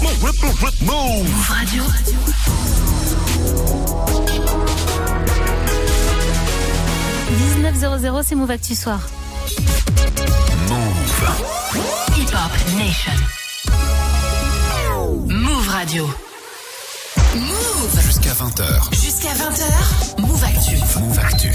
Move Radio. h c'est Move Actu Soir. Move. Hip Hop Nation. Move Radio. Move Jusqu'à 20h. Jusqu'à 20h. Move Actu. Move Actu.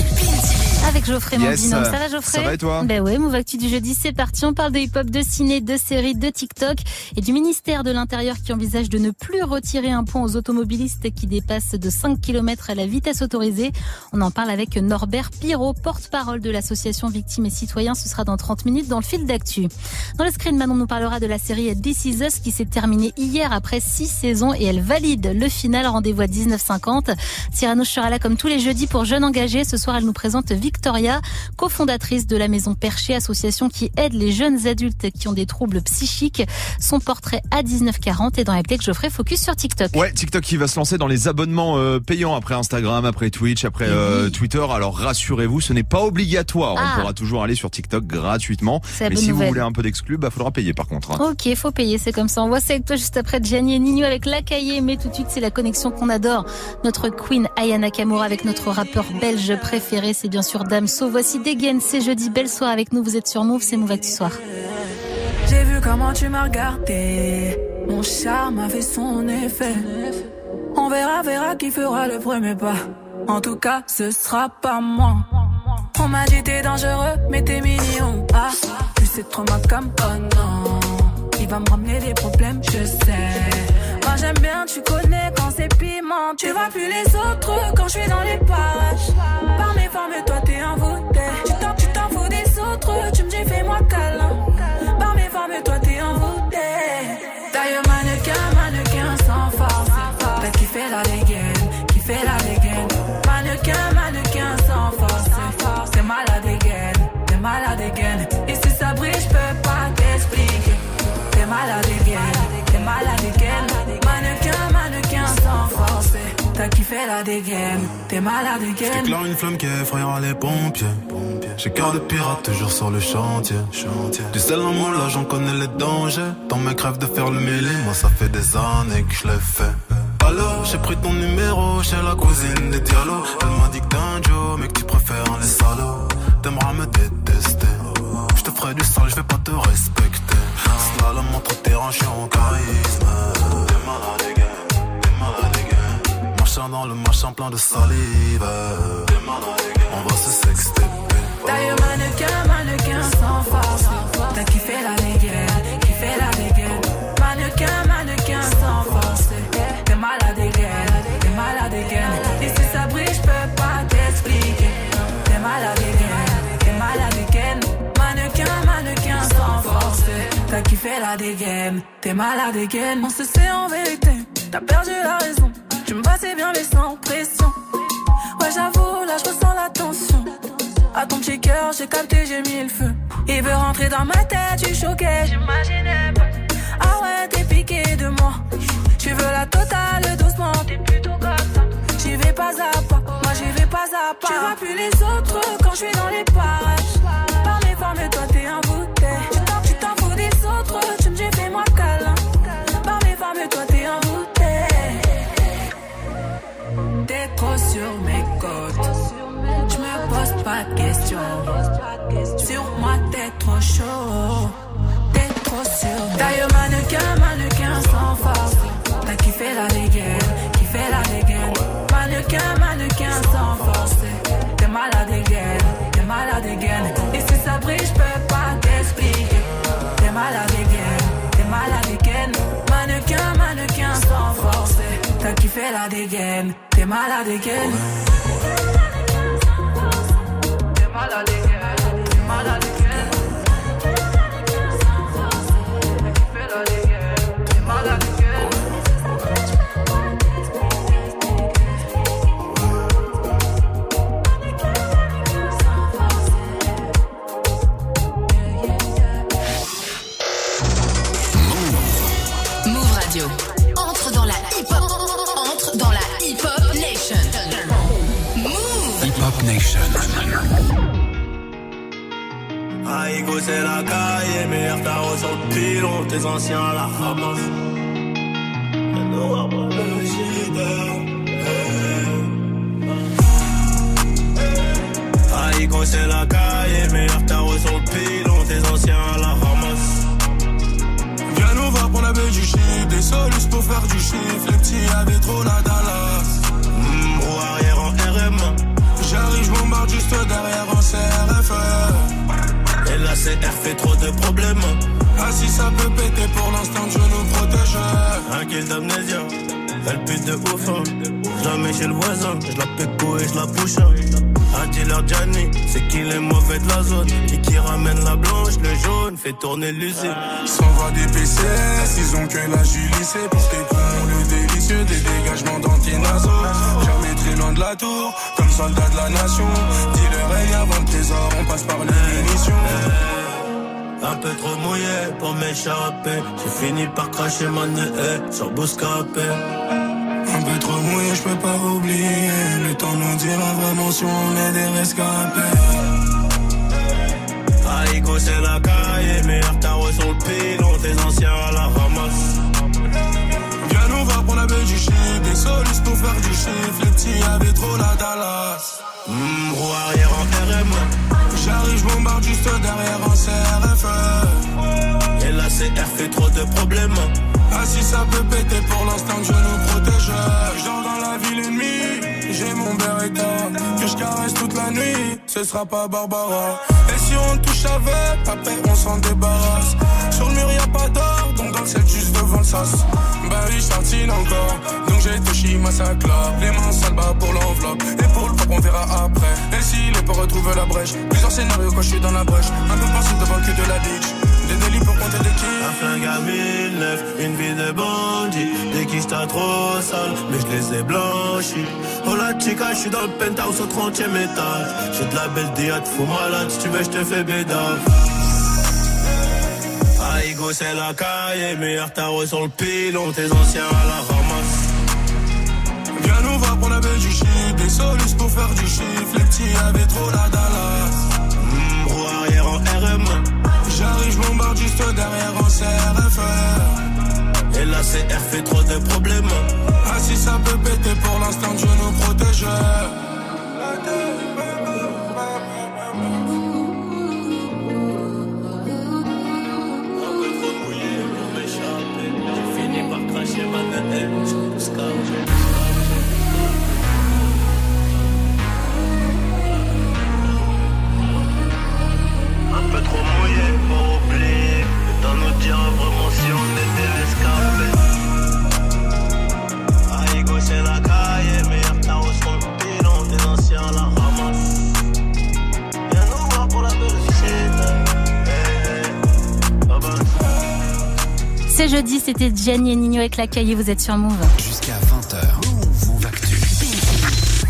Avec Geoffrey Yes. Mandino. Ça va Geoffrey? Ça va et toi? Ben ouais, Move Actu du jeudi, c'est parti. On parle de hip-hop, de ciné, de séries, de TikTok et du ministère de l'Intérieur qui envisage de ne plus retirer un point aux automobilistes qui dépassent de 5 km à la vitesse autorisée. On en parle avec Norbert Pirot, porte-parole de l'association Victimes et Citoyens. Ce sera dans 30 minutes dans le fil d'actu. Dans le screen, Manon nous parlera de la série This Is Us qui s'est terminée hier après 6 saisons et elle valide le final. Rendez-vous à 19h50. Cyrano sera là comme tous les jeudis pour jeunes engagés. Ce soir, elle nous présente Victoria, cofondatrice de la Maison Perchée, association qui aide les jeunes adultes qui ont des troubles psychiques. Son portrait à 19h40 et dans la que Geoffrey focus sur TikTok. Ouais, TikTok qui va se lancer dans les abonnements euh, payants après Instagram, après Twitch, après euh, Twitter. Alors rassurez-vous, ce n'est pas obligatoire. Ah. On pourra toujours aller sur TikTok gratuitement. Mais si nouvelle. vous voulez un peu d'exclus, bah faudra payer par contre. hein. Ok, faut payer, c'est comme ça. On voit ça avec toi juste après Gianni et Nino avec La Cahier. Mais tout de suite, c'est la connexion qu'on adore. Notre queen Ayana Kamura avec notre rappeur belge préféré, c'est bien sûr Damso. Voici Dégaine, c'est jeudi. Belle soirée avec nous. Vous êtes sur Move, c'est Move Actu Soir. J'ai vu comment tu m'as regardé. Mon charme a fait son effet. On verra, verra qui fera le premier pas. En tout cas, ce sera pas moi. On m'a dit t'es dangereux, mais t'es mignon. Ah, tu sais trop ma cam. Oh non, il va me ramener des problèmes, je sais. Moi j'aime bien, tu connais quand c'est piment. Tu vois plus les autres quand je suis dans les parages. Par mes formes, toi t'es t'en, tu La dégaine, t'es malade dégaine. J'éclaire une flamme qui effrayera les pompiers. J'ai cœur de pirate toujours sur le chantier. Du sel en moi là j'en connais les dangers. Dans mes crèves de faire le mêlé, moi ça fait des années que je l'ai fait. Alors j'ai pris ton numéro chez la cousine des dialogues. Elle m'a dit que t'es un Joe, mais que tu préfères les salauds. T'aimeras me détester. Je te ferai du sale, je vais pas te respecter. Entre terrain, je suis en charisme. T'es malade. T'es malade, dans le machin plein de salive. On va se sexter. D'ailleurs, mannequin, mannequin sans force. T'as kiffé la dégaine, kiffé la dégaine. Mannequin, mannequin sans force. T'es malade dégaine, t'es malade dégaine. Et si ça brille, je peux pas t'expliquer. T'es malade dégaine, t'es malade dégaine. Mannequin, mannequin sans force. T'as kiffé la dégaine, t'es malade dégaine. On se sait en vérité, t'as perdu la raison. Tu me passais bien mais sans pression. Ouais, j'avoue, là je ressens la tension. À ton petit cœur, j'ai capté, j'ai mis le feu. Il veut rentrer dans ma tête, tu choquais, j'imaginais pas. Ah ouais, t'es piqué de moi. Tu veux la totale doucement, t'es plutôt ça. J'y vais pas à pas, moi j'y vais pas à pas. Tu vois plus les autres quand je suis dans les parages. Par mes formes, toi T'es trop sur mes côtes. Je me pose pas de questions. Sur moi, t'es trop chaud. T'es trop sur. D'ailleurs, mannequin, mannequin sans force. T'as kiffé la dégaine, kiffé la dégaine. Mannequin, mannequin sans force. T'es malade dégaine, t'es malade dégaine. Et si ça brille, je peux pas t'expliquer. T'es malade dégaine, t'es malade dégaine. Mannequin, mannequin sans force. T'as kiffé la dégaine, t'es malade dégaine. T'es malade dégaine, Taïgo c'est la caille, meilleur tarot sur le pilon, tes anciens à la ramasse. Taïgo c'est la caille, meilleur tarot sur pilon, tes anciens la ramasse. Viens nous voir pour la Belgique, des solus pour faire du chiffre, les petits avaient trop la Dallas. Mmh, roue arrière en RM, j'arrive, je bombarde juste derrière en serre. CR fait trop de problèmes. Ah si ça peut péter pour l'instant, Dieu nous protège. Un kill d'amnésia, elle pute de ouf. hein. Je la mets chez le voisin, je la péco et je la pousse. Un dealer Gianni, c'est qu'il est mauvais de la zone. Et qui ramène la blanche, le jaune, fait tourner l'usine. S'en va des PCS, ils ont que la lycée pour tes cons, le délicieux des dégagements d'antinazo. Jamais très loin de la tour, comme soldat de la nation. Dealer règne avant le trésor, on passe par les munitions. Un peu trop mouillé pour m'échapper. J'ai fini par cracher ma nez sur Bouscapé. Un peu trop mouillé, je peux pas oublier. Le temps nous dira vraiment si on est des rescapés. Aïgo, c'est la caille, meilleur tarot sur le pilon, tes anciens à la ramasse. Viens nous voir pour la baie du shit, des solus pour faire du chiffre. Les petits avaient trop la Dallas. Mmh, roue arrière en RM. J'arrive, je bombarde juste derrière en CRFE. Et la CR fait trop de problèmes. Ah si ça peut péter pour l'instant, Dieu nous protège. Je dors dans la ville ennemie, j'ai mon Beretta que je caresse toute la nuit. Ce sera pas Barbara. Et si on touche avec, après on s'en débarrasse. Sur le mur y a pas d'or, donc dans le ciel juste devant le sas. Bah oui, je encore, donc j'ai touché ma sac là. Les mains sales bas pour l'enveloppe, et pour le pop on verra après. Et s'il est pour retrouver la brèche, plusieurs scénarios quand je suis dans la brèche. Un peu pensif devant que de la bitch. Des délits pour compter des kills. Un flingue à 1009, une vie de bandit. Des quiches t'as trop sale, mais je les ai blanchis. Oh la chica, je suis dans le penthouse au 30 e étage. J'ai de la belle dia, te fous malade, si tu veux, je te fais bédave. Aïgo, c'est la caille, meilleur tarot sur le pilon, tes anciens à la ramasse. Viens nous voir pour la shit, des solus pour faire du chiffre. Les petits avaient trop la Dallas. J'arrive, je bombarde juste derrière en CRFE. Et la CR fait trop de problèmes. Ah si ça peut péter pour l'instant, Dieu nous protège. C'était Gianni et Nino avec la vous êtes sur Move. Jusqu'à 20h. Move Actu.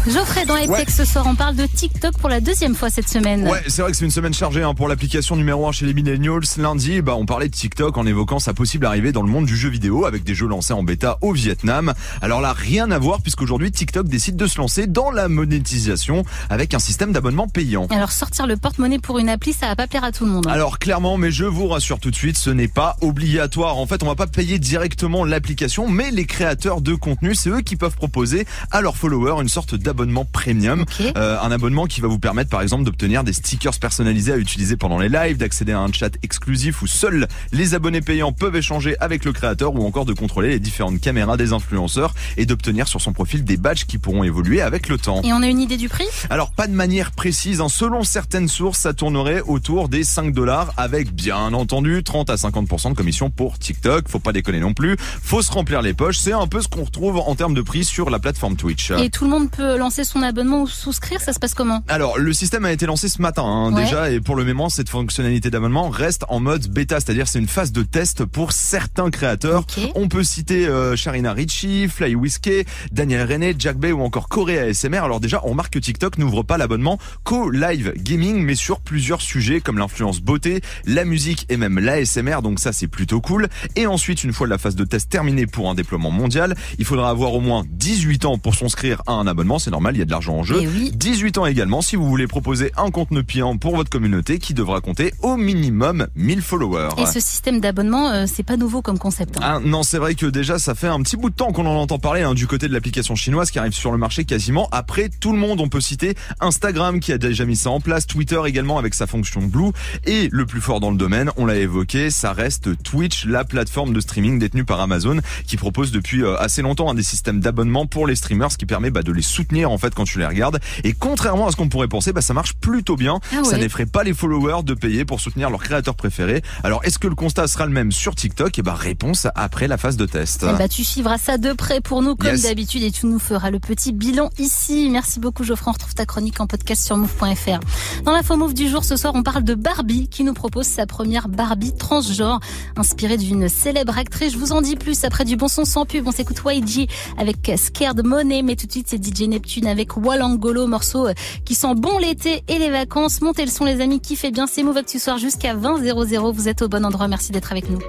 Geoffrey, dans Hightech ce soir, on parle de TikTok pour la deuxième fois cette semaine. Ouais, c'est vrai que c'est une semaine chargée hein, pour l'application numéro 1 chez les millennials. Lundi, bah, on parlait de TikTok en évoquant sa possible arrivée dans le monde du jeu vidéo avec des jeux lancés en bêta au Vietnam. Alors là, rien à voir puisqu'aujourd'hui TikTok décide de se lancer dans la monétisation avec un système d'abonnement payant. Alors sortir le porte-monnaie pour une appli, ça va pas plaire à tout le monde. hein. Alors clairement, mais je vous rassure tout de suite, ce n'est pas obligatoire. En fait, on va pas payer directement l'application, mais les créateurs de contenu, c'est eux qui peuvent proposer à leurs followers une sorte d'abonnement premium. Ok. Euh, un abonnement qui va vous permettre par exemple d'obtenir des stickers personnalisés à utiliser pendant les lives, d'accéder à un chat exclusif où seuls les abonnés payants peuvent échanger avec le créateur ou encore de contrôler les différentes caméras des influenceurs et d'obtenir sur son profil des badges qui pourront évoluer avec le temps. Et on a une idée du prix? Alors pas de manière précise, hein. selon certaines sources, ça tournerait autour des 5 dollars avec bien entendu 30 à 50% de commission pour TikTok. Faut pas déconner non plus. Faut se remplir les poches. C'est un peu ce qu'on retrouve en termes de prix sur la plateforme Twitch. Et tout le monde peut lancer son abonnement ou souscrire, ça se passe comment? Alors, le système a été lancé ce matin hein, Ouais. déjà, et pour le moment, cette fonctionnalité d'abonnement reste en mode bêta, c'est-à-dire c'est une phase de test pour certains créateurs. On peut citer euh, Sharina Ricci, Fly Whiskey, Daniel René, Jack Bay ou encore Corée ASMR. Alors déjà, on remarque que TikTok n'ouvre pas l'abonnement qu'au live gaming, mais sur plusieurs sujets comme l'influence beauté, la musique et même l'ASMR. Donc ça, c'est plutôt cool. Et ensuite, une fois la phase de test terminée pour un déploiement mondial, il faudra avoir au moins 18 ans pour s'inscrire à un abonnement. C'est normal, il y a de l'argent en jeu. Eh oui. 18 ans également si vous voulez proposer un contenu payant pour votre communauté qui devra compter au minimum 1000 followers. Et ce système d'abonnement, euh, c'est pas nouveau comme concept. hein. Ah, non, c'est vrai que déjà ça fait un petit bout de temps qu'on en entend parler hein, du côté de l'application chinoise qui arrive sur le marché quasiment après tout le monde. On peut citer Instagram qui a déjà mis ça en place, Twitter également avec sa fonction Blue et le plus fort dans le domaine, on l'a évoqué, ça reste Twitch, la plateforme de streaming détenue par Amazon qui propose depuis euh, assez longtemps hein, des systèmes d'abonnement pour les streamers, ce qui permet bah, de les soutenir en fait quand tu les regardes. Et contrairement à ce qu'on pourrait penser, bah, ça marche plutôt bien. Ah Ça n'effraie pas les followers de payer pour soutenir leurs créateurs préférés. Alors est-ce que le constat sera le même sur TikTok? Et bah réponse après la phase de test. Eh bah, tu suivras ça de près pour nous comme Yes. d'habitude et tu nous feras le petit bilan ici. Merci beaucoup Geoffrey. On retrouve ta chronique en podcast sur move.fr. Dans l'info move du jour ce soir, on parle de Barbie qui nous propose sa première Barbie transgenre inspirée d'une célèbre actrice. Je vous en dis plus après du bon son sans pub. On s'écoute YG avec Scared Money, mais tout de suite c'est DJ Neptune avec Walangolo, morceau euh, qui sent bon l'été et les vacances. Montez le son les amis, kiffez bien. C'est Move Actu Soir jusqu'à 20 00. Vous êtes au bon endroit. Merci d'être avec nous.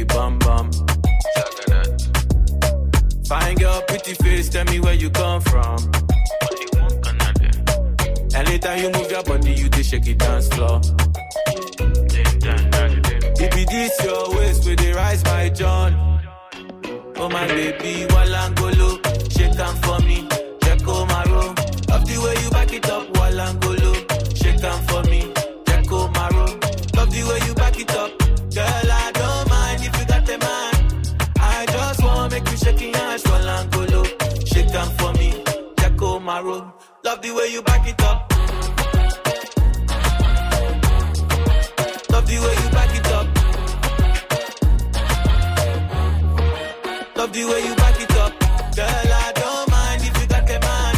The biggie bum bum. Fine girl, pretty face, tell me where you come from. Anytime you move your body, you dey shake it dance floor. It this your waist, with the rise my John. Oh my baby, Walangolo, shake am for me, the way you back it up. Love the way you back it up. Love the way you back it up. Girl, I don't mind if you got a man.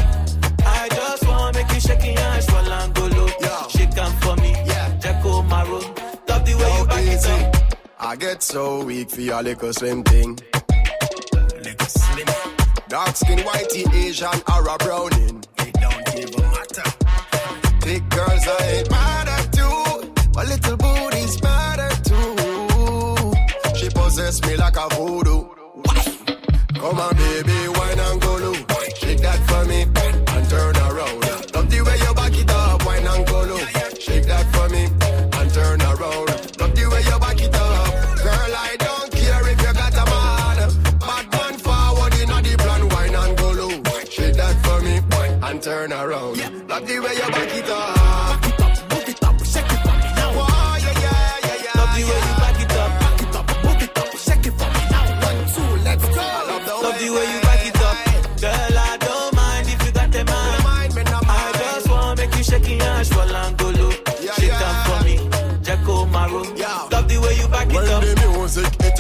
I just wanna make you shake your ass while Angolo. Yeah. Shake 'em for me. Yeah. Jacko Maro. Love the way you back it up. I get so weak for your little slim thing. Little slim, Dark skin, whitey, Asian, or a browning. Big girls I ain't mad at you. My little booty's matter too. She possess me like a voodoo. Come on, baby,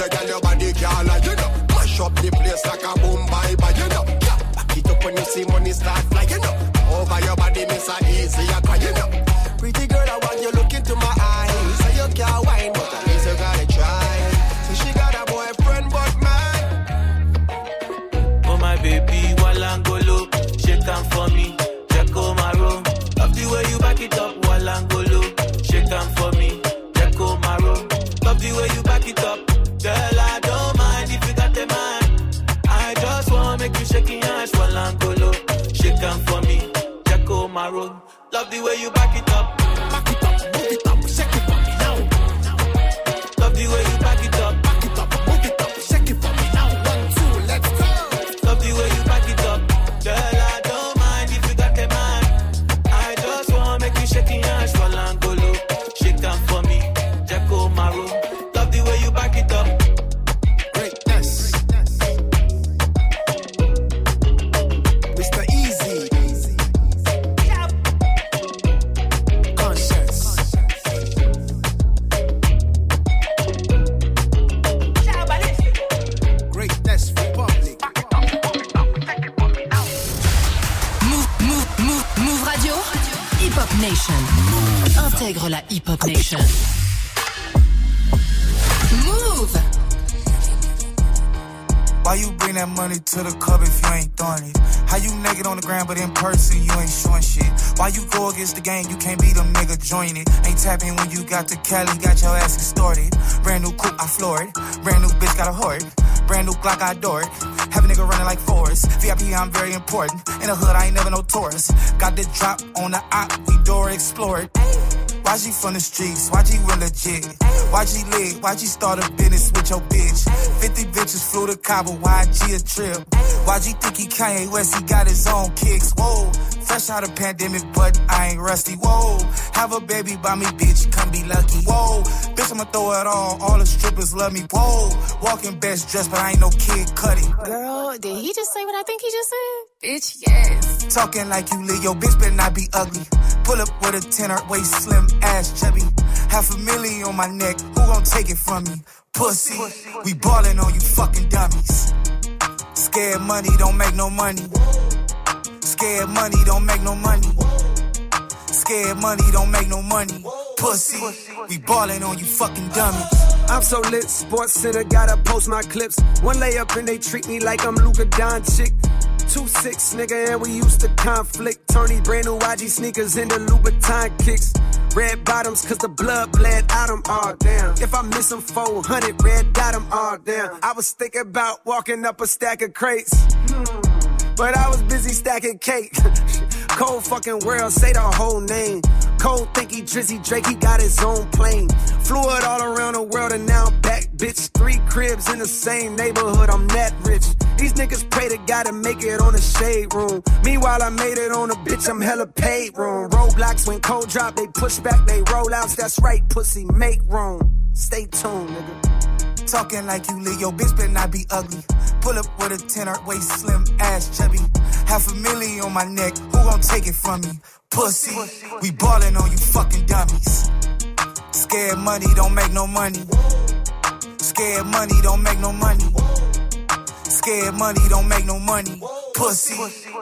a girl, your body can't lie, you know. Mash up the place like a boom bye bye, you know. Yeah, back it up when you see money start you back I adore it. Have a nigga running like Forrest. VIP, I'm very important. In the hood, I ain't never no tourist. Got the drop on the op, we door explore it. YG from the streets, YG real legit. YG lit, YG start a business with your bitch. 50 bitches flew to Cabo, YG a trip. YG think he Kanye West, he got his own kicks. Whoa, fresh out of pandemic, but I ain't rusty. Whoa, have a baby by me, bitch, come be lucky. Whoa, bitch, I'ma throw it all, all the strippers love me. Whoa, walking best dressed, but I ain't no kid cutting. Girl, did he just say what I think he just said? Bitch, yes. Talking like you live, yo, bitch better not be ugly. Pull up with a tenor, waist slim, ass chubby. Half a million on my neck, who gon' take it from me? Pussy, we ballin' on you fucking dummies. Scared money don't make no money. Scared money don't make no money. Scared money don't make no money. Pussy, we ballin' on you fucking dummies. I'm so lit, sports center, gotta post my clips. One layup and they treat me like I'm Luka Doncic. Two six, nigga, and we used to conflict. These brand new YG sneakers into Louboutin kicks. Red bottoms, cause the blood bled out them all down. If I miss them 400, red dot them all down. I was thinking about walking up a stack of crates. But I was busy stacking cake. Cold fucking world, say the whole name. Cold think he Drizzy Drake, he got his own plane. Flew it all around the world and now I'm back, bitch. Three cribs in the same neighborhood, I'm that rich. These niggas pray to God to make it on the shade room. Meanwhile, I made it on a bitch, I'm hella paid room. Roadblocks when cold drop, they push back, they roll outs. That's right, pussy, make room. Stay tuned, nigga. Talking like you lit, yo, bitch better not be ugly. Pull up with a tenor, waist slim, ass chubby. Half a million on my neck, who gon' take it from me? Pussy, we ballin' on you fucking dummies. Scared money don't make no money. Scared money don't make no money. Scared money don't make no money. Pussy,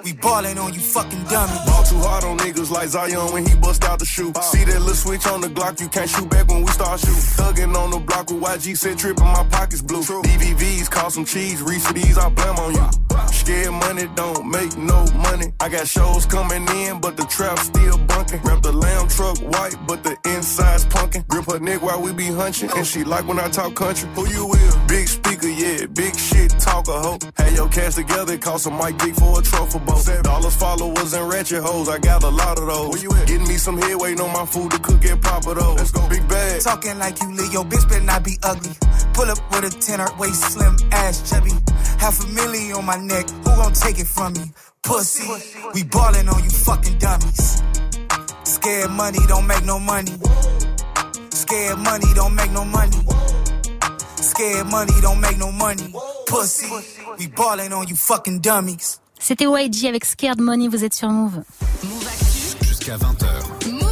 we ballin' on you fucking dummies. Ball too hard on niggas like Zion when he bust out the shoe. Uh. See that little switch on the Glock, you can't shoot back when we start shoot. Thuggin' on the block with YG said trippin', my pockets blue. DVVs cost some cheese, Reese for these, I blame on you. Scared money don't make no money. I got shows coming in, but the trap still bunkin'. Wrap the lamb truck white, but the inside's punkin'. Grip her neck while we be hunchin', and she like when I talk country. Who you with? Big yeah, big shit, talker hoe. Had your cash together, cost some Mike Dick for a truffle boat. Dollars, followers, and ratchet hoes, I got a lot of those. Where you at? Getting me some head, waiting on my food to cook and pop it those. Let's go, big bag. Talking like you lit, yo, bitch better not be ugly. Pull up with a tenor, waist slim, ass chubby. Half a million on my neck, who gon' take it from me? Pussy, we ballin' on you fucking dummies. Scared money don't make no money. Scared money don't make no money. Scared money don't make no money. Pussy, we ballin' on you fucking dummies. C'était YG avec Scared Money, vous êtes sur Move. Jusqu'à 20h.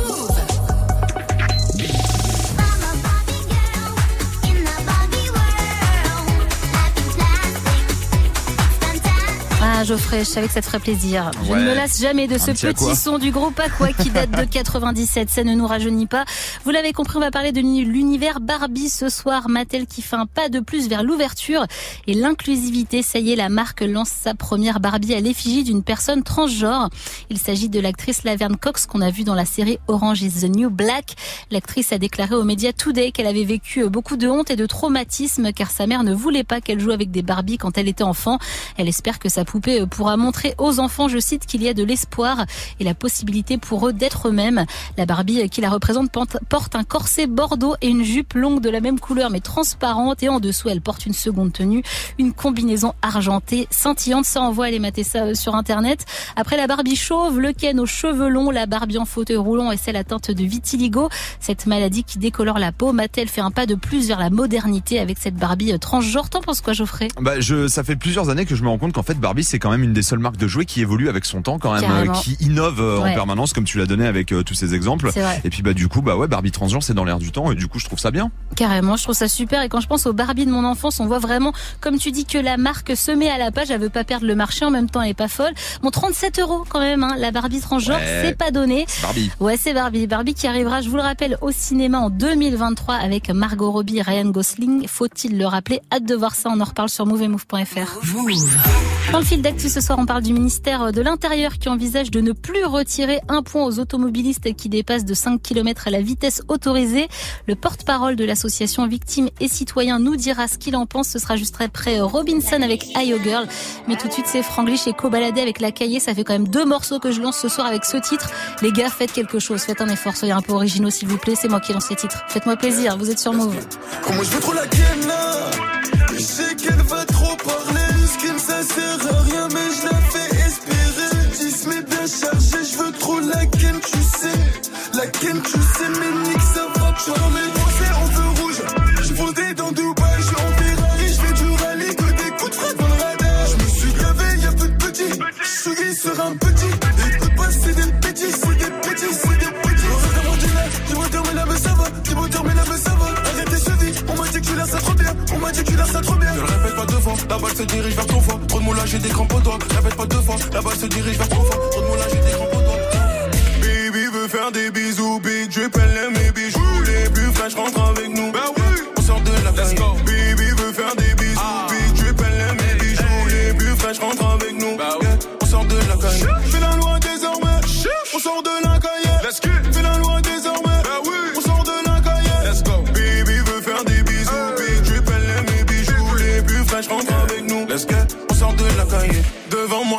Ah Geoffrey, je savais que ça te ferait plaisir. Je Ouais. ne me lasse jamais de ce petit son du groupe Aqua qui date de 97. Ça ne nous rajeunit pas. Vous l'avez compris, on va parler de l'univers Barbie ce soir. Mattel qui fait un pas de plus vers l'ouverture et l'inclusivité. Ça y est, la marque lance sa première Barbie à l'effigie d'une personne transgenre. Il s'agit de l'actrice Laverne Cox qu'on a vue dans la série Orange is the New Black. L'actrice a déclaré aux médias Today qu'elle avait vécu beaucoup de honte et de traumatisme car sa mère ne voulait pas qu'elle joue avec des Barbies quand elle était enfant. Elle espère que sa poupée pourra montrer aux enfants, je cite, qu'il y a de l'espoir et la possibilité pour eux d'être eux-mêmes. La Barbie qui la représente porte un corset bordeaux et une jupe longue de la même couleur mais transparente et en dessous elle porte une seconde tenue, une combinaison argentée scintillante. Ça envoie aller mater ça euh, sur internet. Après la Barbie chauve, le Ken aux cheveux longs, la Barbie en fauteuil roulant et celle atteinte de vitiligo, cette maladie qui décolore la peau, Mattel fait un pas de plus vers la modernité avec cette Barbie euh, transgenre. T'en penses quoi Geoffrey? Bah, je, ça fait plusieurs années que je me rends compte qu'en fait Barbie c'est quand quand même une des seules marques de jouets qui évolue avec son temps quand même, Carrément. euh, qui innove euh, Ouais. en permanence comme tu l'as donné avec euh, tous ces exemples. C'est. Et puis bah du coup bah ouais Barbie transgenre c'est dans l'air du temps et du coup je trouve ça bien. Carrément, je trouve ça super. Et quand je pense aux Barbie de mon enfance, on voit vraiment, comme tu dis, que la marque se met à la page. Elle veut pas perdre le marché. En même temps, elle est pas folle. Bon, 37 euros quand même, hein, la Barbie transgenre, Ouais. c'est pas donné. Barbie. Ouais, c'est Barbie. Barbie qui arrivera, je vous le rappelle, au cinéma en 2023 avec Margot Robbie et Ryan Gosling. Faut-il le rappeler? Hâte de voir ça. On en reparle sur moveandmove.fr. Dans le fil d'actu ce soir, on parle du ministère de l'Intérieur qui envisage de ne plus retirer un point aux automobilistes qui dépassent de 5 km à la vitesse autorisée. Le porte-parole de l'association Victimes et Citoyens nous dira ce qu'il en pense. Ce sera juste après Robinson avec IO Girl. Mais tout de suite, c'est Franglish et Cobaladé avec La Cahier. Ça fait quand même deux morceaux que je lance ce soir avec ce titre. Les gars, faites quelque chose. Faites un effort. Soyez un peu originaux, s'il vous plaît. C'est moi qui lance les titres. Faites-moi plaisir. Vous êtes sur Move. Comment un petit. Écoute pas c'est des petits C'est des petits C'est des petits Dis-moi dis-moi dormir là mais ça va. Dis-moi dormir là mais ça va. Arrêtez ce vide On m'a dit que tu l'as ça trop bien. On m'a dit que tu l'as ça trop bien. Ne le répète pas deux fois, la balle se dirige vers ton foie. Trop de moulage, j'ai des crampes aux doigts. Répète pas deux fois, la balle se dirige vers ton foie. Trop de moulage, j'ai des crampes aux doigts. Baby veut faire des bisous, big drip, elle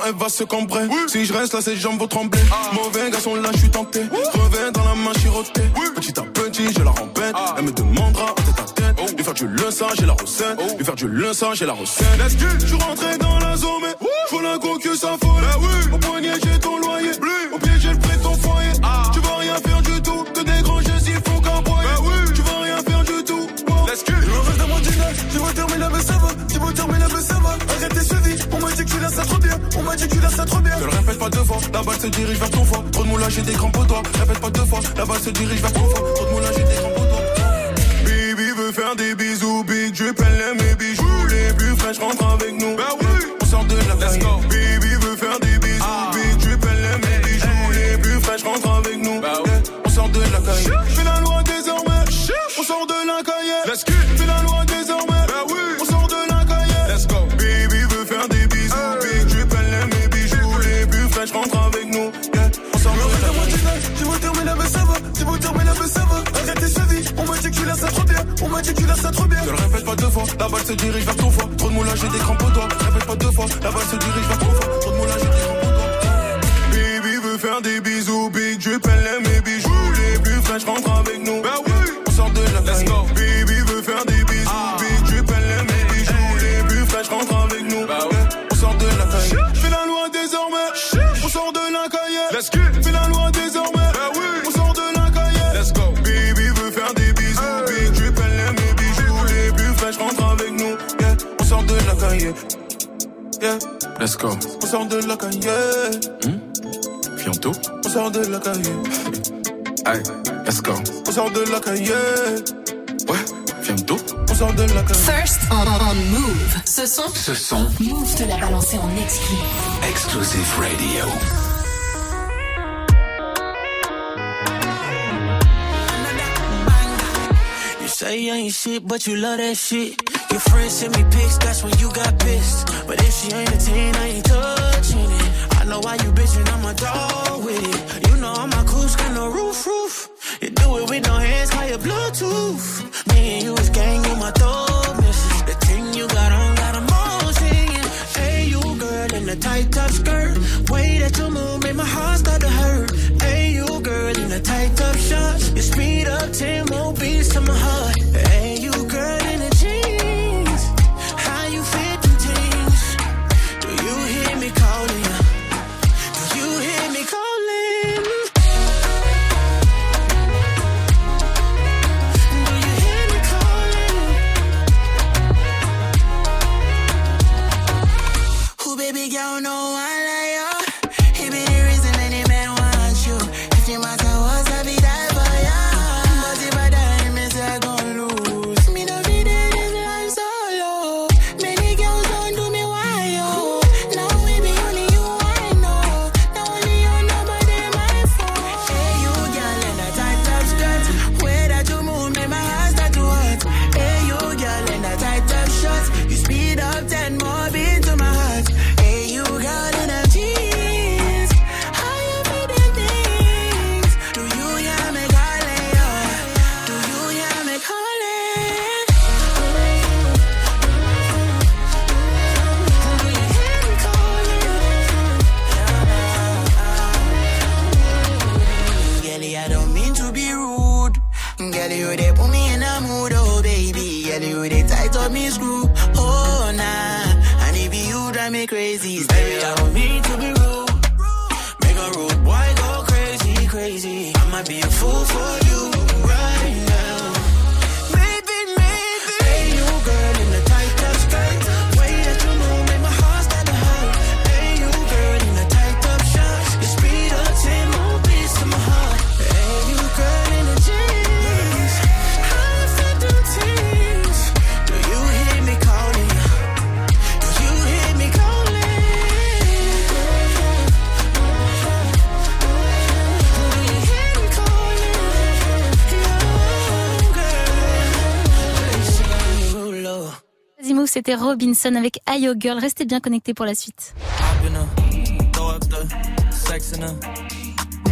elle va se cambrer. Si je reste là, ses jambes vont trembler. Mauvais garçon, là, je suis tenté. Reviens dans la main chirotée. Petit à petit, je la rembête. Elle me demandera en tête à tête. Lui faire du leçon, j'ai la recette. Lui faire du leçon, j'ai la recette. Let's get, je suis rentré dans la zone, mais faut la go que ça folle. Au poignet, j'ai ton loyer. Au pied, j'ai le prix de ton foyer. Tu vas rien faire du tout. Que des grands gestes, il faut qu'un Tu vas rien faire du tout. Let's get. Je me reste dans mon dîner, dis-moi terminer mais ça va, dis-moi terminer arrêtez ce dit tu ça trop bien. Ne le répète pas deux fois, la balle se dirige vers ton foie. Trop de moulage, j'ai des crampes aux doigts. Répète pas deux fois, la balle se dirige vers ton foie. Trop de moulage, j'ai des crampes aux doigts. Baby veut faire des bisous, big elle aime mes bijoux. Les plus fraîches rentrent avec nous. Bah oui, on sort de la caille. Baby veut faire des bisous, big drip, elle aime mes bijoux. Les plus fraîches rentrent avec nous. Bah oui, on sort de la caille. Fais la loi désormais, on sort de la cahier. Let's get. Fais la loi ça trop bien. Ne le répète pas deux fois, la balle se dirige vers ton foie. Trop de moulage, j'ai des crampes aux doigts. Répète pas deux fois, la balle se dirige vers ton foie. Trop de moulage, j'ai des crampes aux doigts. Baby veut faire des bisous, big elle aime mes bijoux. Les plus fraîches rentrent avec nous. Bah oui, on sort de la caille. Baby caille. Yeah, let's go. On sort de la cahier, Fianto? on sort de la cahier. Hey, let's go. On sort de la cahier, Ouais, Fianto? on sort de la cahier. First on, on Move. Ce son, Ce son Move te l'a balancé en exclu. Exclusive Radio. You say you ain't shit, but you love that shit. Your friends send me pics, that's when you got pissed. But if she ain't a 10, I ain't touching it. I know why you bitchin', I'm a dog with it. You know I'm a cool got no roof, roof. You do it with no hands, call your Bluetooth. Me and you is gang, you my dog, missus. The thing you got on, got 'em all singing. Hey, you girl in the tight top skirt. Way that you move, make my heart start to hurt. Hey, you girl in the tight top shorts. You speed up 10 more beats to my heart. Hey, you girl in the c'était Robinson avec Ayo Girl. Restez bien connectés pour la suite.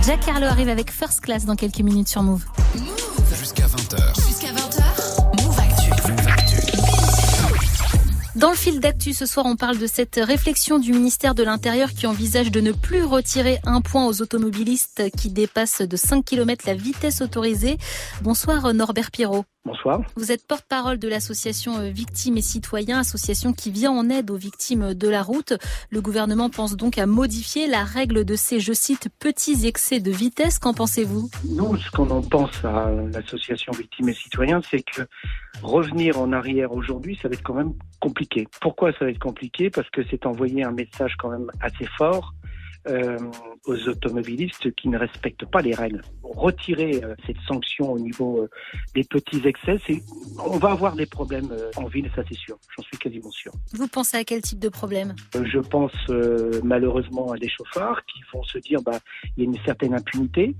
Jack Harlow arrive avec First Class dans quelques minutes sur Move. Jusqu'à 20h. Jusqu'à 20h, Move Actu. Dans le fil d'actu ce soir, on parle de cette réflexion du ministère de l'Intérieur qui envisage de ne plus retirer un point aux automobilistes qui dépassent de 5 km la vitesse autorisée. Bonsoir Norbert Pirot. Bonsoir. Vous êtes porte-parole de l'association euh, Victimes et Citoyens, association qui vient en aide aux victimes de la route. Le gouvernement pense donc à modifier la règle de ces, je cite, petits excès de vitesse. Qu'en pensez-vous? Nous, ce qu'on en pense à l'association Victimes et Citoyens, c'est que revenir en arrière aujourd'hui, ça va être quand même compliqué. Pourquoi ça va être compliqué? Parce que c'est envoyer un message quand même assez fort euh, aux automobilistes qui ne respectent pas les règles. Retirer euh, cette sanction au niveau euh, des petits excès, on va avoir des problèmes en ville, ça c'est sûr. J'en suis quasiment sûr. Vous pensez à quel type de problème? Je pense malheureusement à des chauffards qui vont se dire bah il y a une certaine impunité,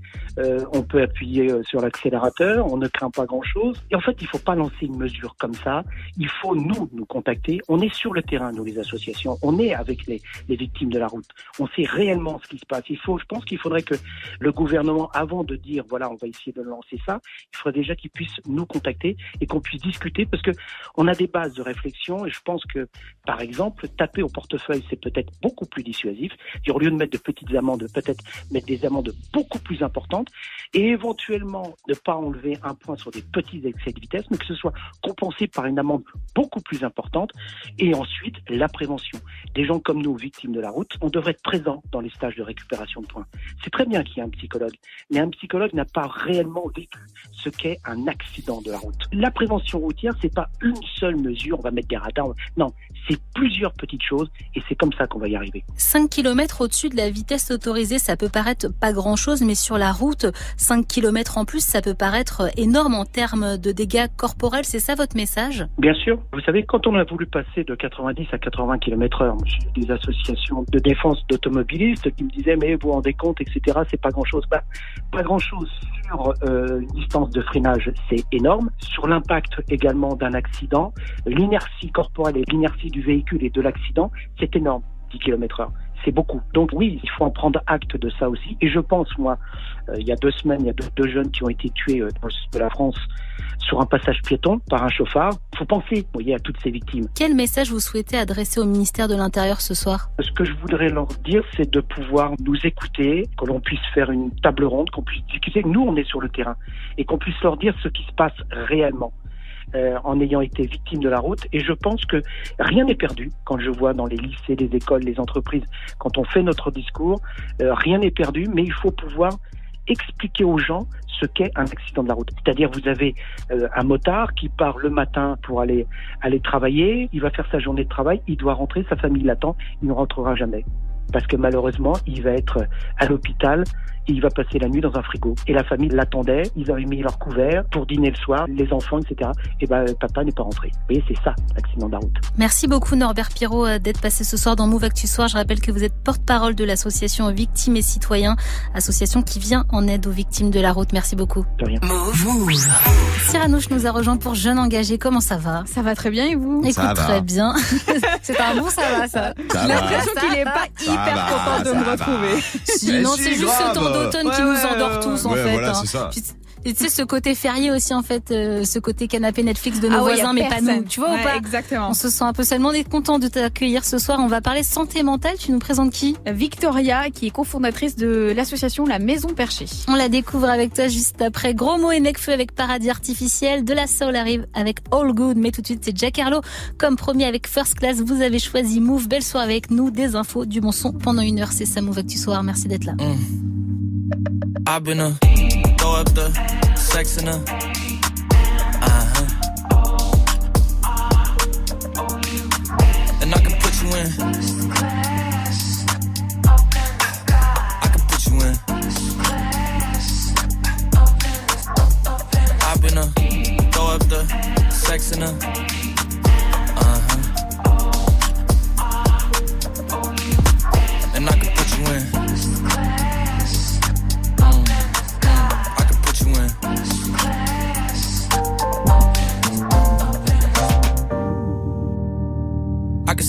on peut appuyer sur l'accélérateur, on ne craint pas grand chose. Et en fait, il faut pas lancer une mesure comme ça. Il faut nous nous contacter. On est sur le terrain, nous les associations. On est avec les, les victimes de la route. On sait réellement ce qui se passe. Il faut, je pense qu'il faudrait que le gouvernement, avant de dire voilà, on va essayer de lancer ça, il faudrait déjà qu'il puisse nous contacter et qu'on puisse discuter parce que on a des bases de réflexion et je pense que par exemple, taper au portefeuille, c'est peut-être beaucoup plus dissuasif. Au lieu de mettre de petites amendes, peut-être mettre des amendes beaucoup plus importantes et éventuellement ne pas enlever un point sur des petits excès de vitesse, mais que ce soit compensé par une amende beaucoup plus importante. Et ensuite, la prévention. Des gens comme nous, victimes de la route, on devrait être présents dans les stages de récupération de points. C'est très bien qu'il y ait un psychologue, mais un psychologue n'a pas réellement vécu ce qu'est un accident de la route. La prévention routière, c'est pas une seule mesure, on va mettre des radars. Non, c'est plusieurs petites choses et c'est comme ça qu'on va y arriver. 5 km au-dessus de la vitesse autorisée, ça peut paraître pas grand-chose, mais sur la route, 5 km en plus, ça peut paraître énorme en termes de dégâts corporels. C'est ça votre message? Bien sûr. Vous savez, quand on a voulu passer de 90 à 80 km heure, j'ai des associations de défense d'automobilistes qui me disaient, mais vous vous rendez compte, etc., c'est pas grand chose. Bah, pas grand chose sur euh, une distance de freinage, c'est énorme. Sur l'impact également d'un accident, l'inertie corporelle et l'inertie du véhicule et de l'accident, c'est énorme. 10 km heure. C'est beaucoup. Donc oui, il faut en prendre acte de ça aussi. Et je pense, moi, euh, il y a deux semaines, il y a deux, deux jeunes qui ont été tués euh, dans le sud de la France sur un passage piéton par un chauffard. Il faut penser, vous voyez, à toutes ces victimes. Quel message vous souhaitez adresser au ministère de l'Intérieur ce soir? Ce que je voudrais leur dire, c'est de pouvoir nous écouter, que l'on puisse faire une table ronde, qu'on puisse discuter. Nous, on est sur le terrain et qu'on puisse leur dire ce qui se passe réellement. Euh, en ayant été victime de la route. Et je pense que rien n'est perdu quand je vois dans les lycées, les écoles, les entreprises, quand on fait notre discours, euh, rien n'est perdu, mais il faut pouvoir expliquer aux gens ce qu'est un accident de la route. C'est-à-dire vous avez euh, un motard qui part le matin pour aller aller travailler, il va faire sa journée de travail, il doit rentrer, sa famille l'attend, il ne rentrera jamais parce que malheureusement, il va être à l'hôpital et il va passer la nuit dans un frigo. Et la famille l'attendait, ils avaient mis leur couvert pour dîner le soir, les enfants, etc. Et ben, papa n'est pas rentré. Vous voyez, c'est ça, l'accident de la route. Merci beaucoup Norbert Pirot euh, d'être passé ce soir dans Move Actu Soir. Je rappelle que vous êtes porte-parole de l'association Victimes et Citoyens, association qui vient en aide aux victimes de la route. Merci beaucoup. De rien. Move. Move. Cyranouche nous a rejoint pour Jeunes Engagés. Comment ça va? Ça va très bien et vous? Écoute, va. très bien. C'est un bon ça va ça. Ça J'ai va. l'impression Ça qu'il est va. pas Ça hyper va, content de ça me retrouver. Si, Mais non, si, c'est juste ce grave. temps d'automne qui Ouais, nous endort ouais, tous en fait. voilà, hein. c'est ça. Puis, Et tu sais, ce côté férié aussi, en fait, euh, ce côté canapé Netflix de nos Ah ouais, voisins, mais pas nous. Tu vois Ouais, ou pas exactement. On se sent un peu seulement. On est content de t'accueillir ce soir. On va parler santé mentale. Tu nous présentes qui? Victoria, qui est cofondatrice de l'association La Maison Perchée. On la découvre avec toi juste après Gros mots et Necfeu avec Paradis Artificiel. De la Soul arrive avec All Good. Mais tout de suite, c'est Jack Harlow. Comme promis avec First Class, vous avez choisi Move. Belle soirée avec nous. Des infos, du bon son pendant une heure. C'est ça Move Actu Soir. Merci d'être là. I've been a throw up the sex in a uh-huh. And I can put you in. I can put you in. I've been a throw up the sex in a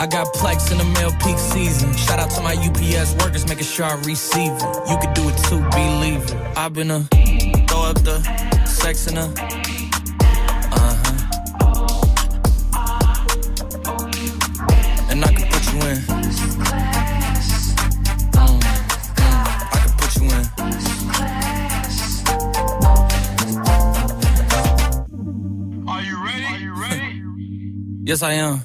I got Plex in the mail peak season. Shout out to my UPS workers, making sure I receive it. You could do it too, believe it. I've been a throw up the sex in a uh-huh. And I can put you in. I can put you in. Are you ready? Yes, I am.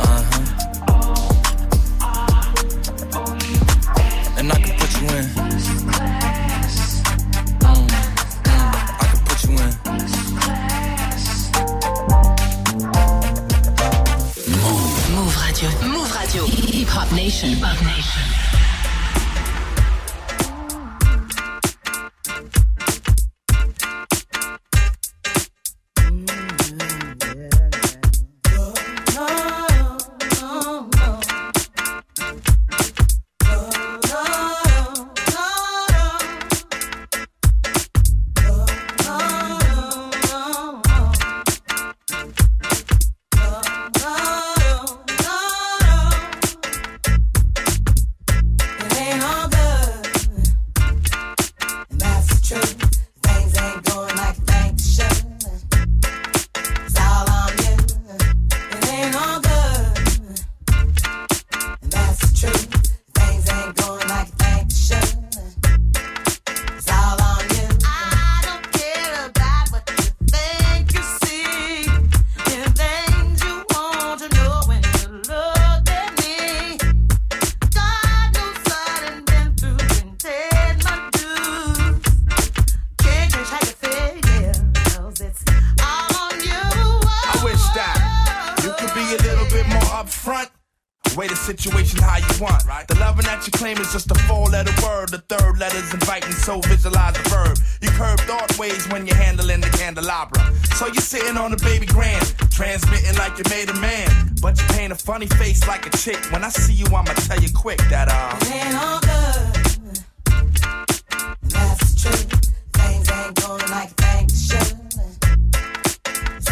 uh-huh. And I can put you in. In. Move Radio. Move Radio. Hip Hop Nation. Hip Hop Nation. That you claim is just a four letter word. The third letter's inviting, so visualize the verb. You curve thought ways when you're handling the candelabra. So you're sitting on the baby grand, transmitting like you made a man. But you paint a funny face like a chick. When I see you, I'ma tell you quick that, uh. It ain't all good. That's the truth. Things ain't going like they should.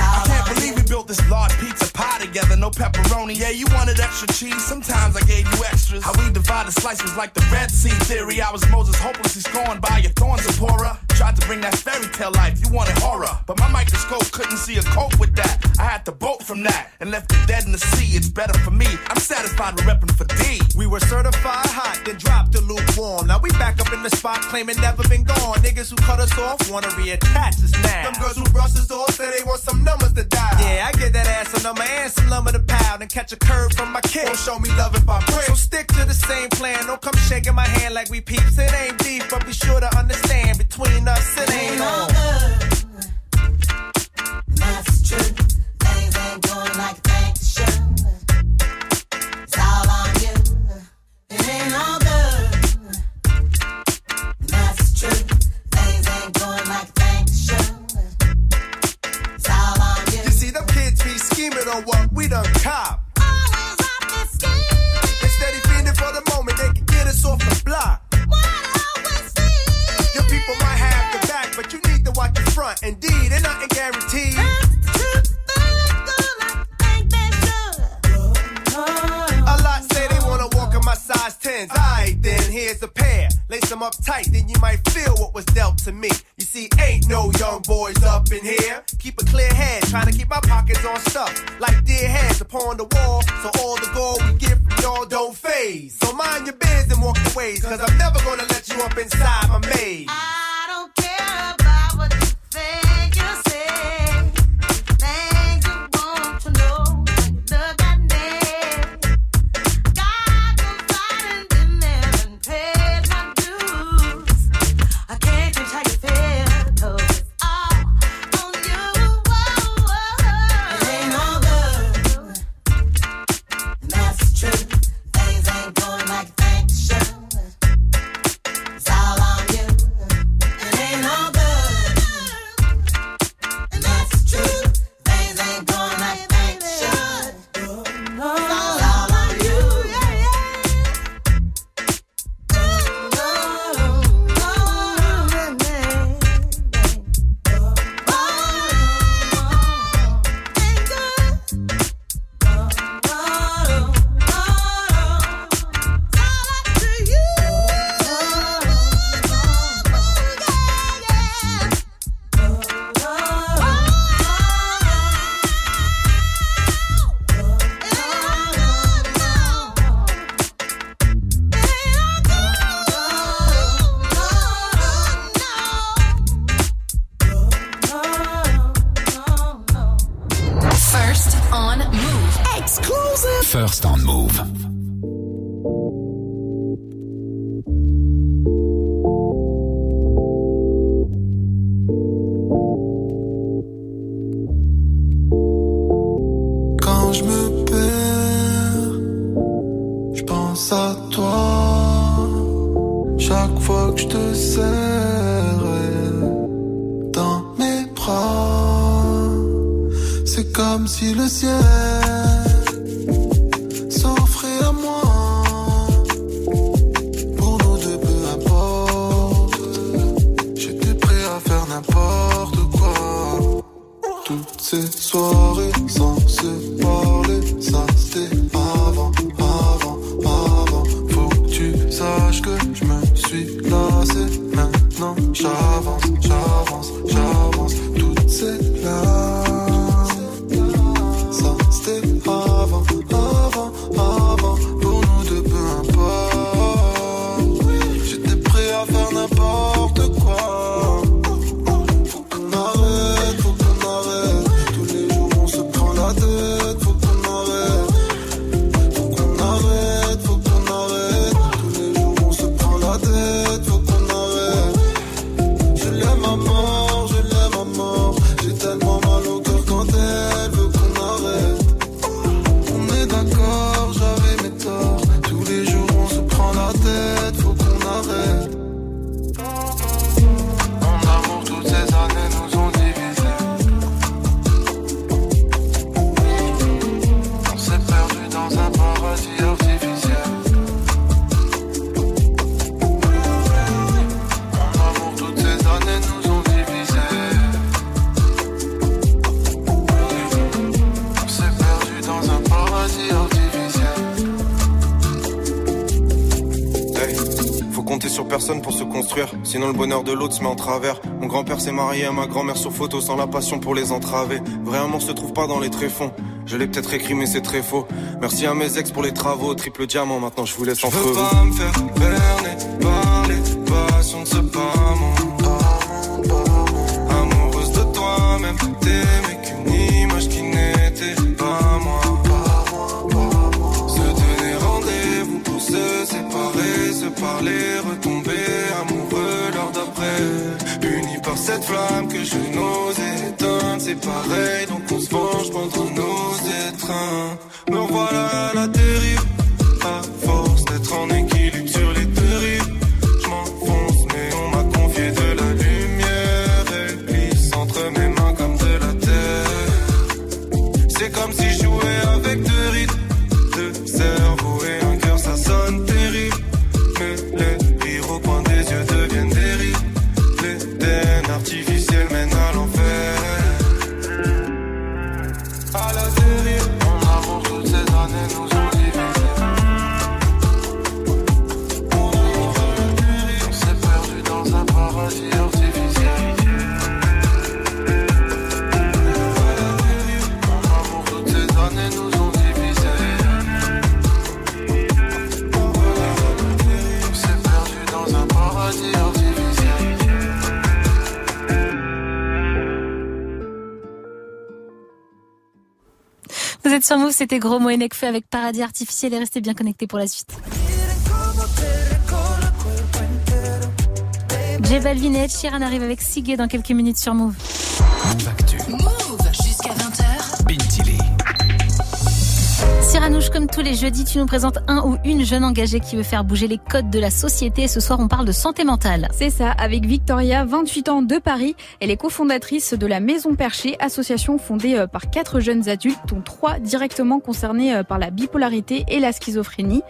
I can't believe we built this large pizza pie together. No pepperoni pepperoni. Yeah, you wanted extra cheese. Sometimes I gave you extras. How we divided slices like the Red Sea theory. I was Moses hopelessly scorned by your thorns, Zipporah. Tried to bring that fairy tale life. You wanted horror, but my microscope couldn't see a cope with that. I had to bolt from that and left it dead in the sea. It's better for me. I'm satisfied with repping for D. We were certified hot, then dropped the lukewarm. Now we back up in the spot, claiming never been gone. Niggas who cut us off wanna reattach us now. Them girls who brush us off say they want some numbers to dial. Yeah, I get that ass a number and some lumber to pound and catch a curve from my kid. Won't show me love if I pray. So stick to the same plan. Don't come shaking my hand like we peeps. It ain't deep, but be sure to understand between us it ain't on. That's true. Things ain't going like scheming on what we done cop. Instead of for the moment, they can get us off the block. Your people might have your back, but you need to watch your front. Indeed, ain't nothing guaranteed. A lot say they wanna walk in my size 10s. Alright, then here's a pair. Lace them up tight, then you might feel what was dealt to me. You see, ain't no young boys up in here. A clear head, trying to keep my pockets on stuff. Like dear heads upon the wall, so all the gold we get from y'all don't phase. So mind your biz and walk your ways, cause I'm never gonna let you up inside si le ciel construire. Sinon, le bonheur de l'autre se met en travers. Mon grand-père s'est marié à ma grand-mère sur photo sans la passion pour les entraver. Vrai amour se trouve pas dans les tréfonds. Je l'ai peut-être écrit, mais c'est très faux. Merci à mes ex pour les travaux. Triple diamant, maintenant je vous laisse entre vous. pas me faire berner par les passions de ce pas Amoureuse de toi-même, t'aimais qu'une image qui n'était pas moi. Se donner rendez-vous pour se séparer, se parler, c'est pareil, donc on se venge contre nos étreintes. C'était Gros et Nekfeu avec Paradis Artificiel et restez bien connectés pour la suite. J Balvin et Ed avec Sigé dans quelques minutes sur. Move Cyranouche, comme tous les jeudis, tu nous présentes un ou une jeune engagée qui veut faire bouger les codes de la société. Et ce soir, on parle de santé mentale. C'est ça, avec Victoria, 28 ans de Paris. Elle est cofondatrice de la Maison Perchée, association fondée euh, par quatre jeunes adultes, dont trois directement concernés euh, par la bipolarité et la schizophrénie.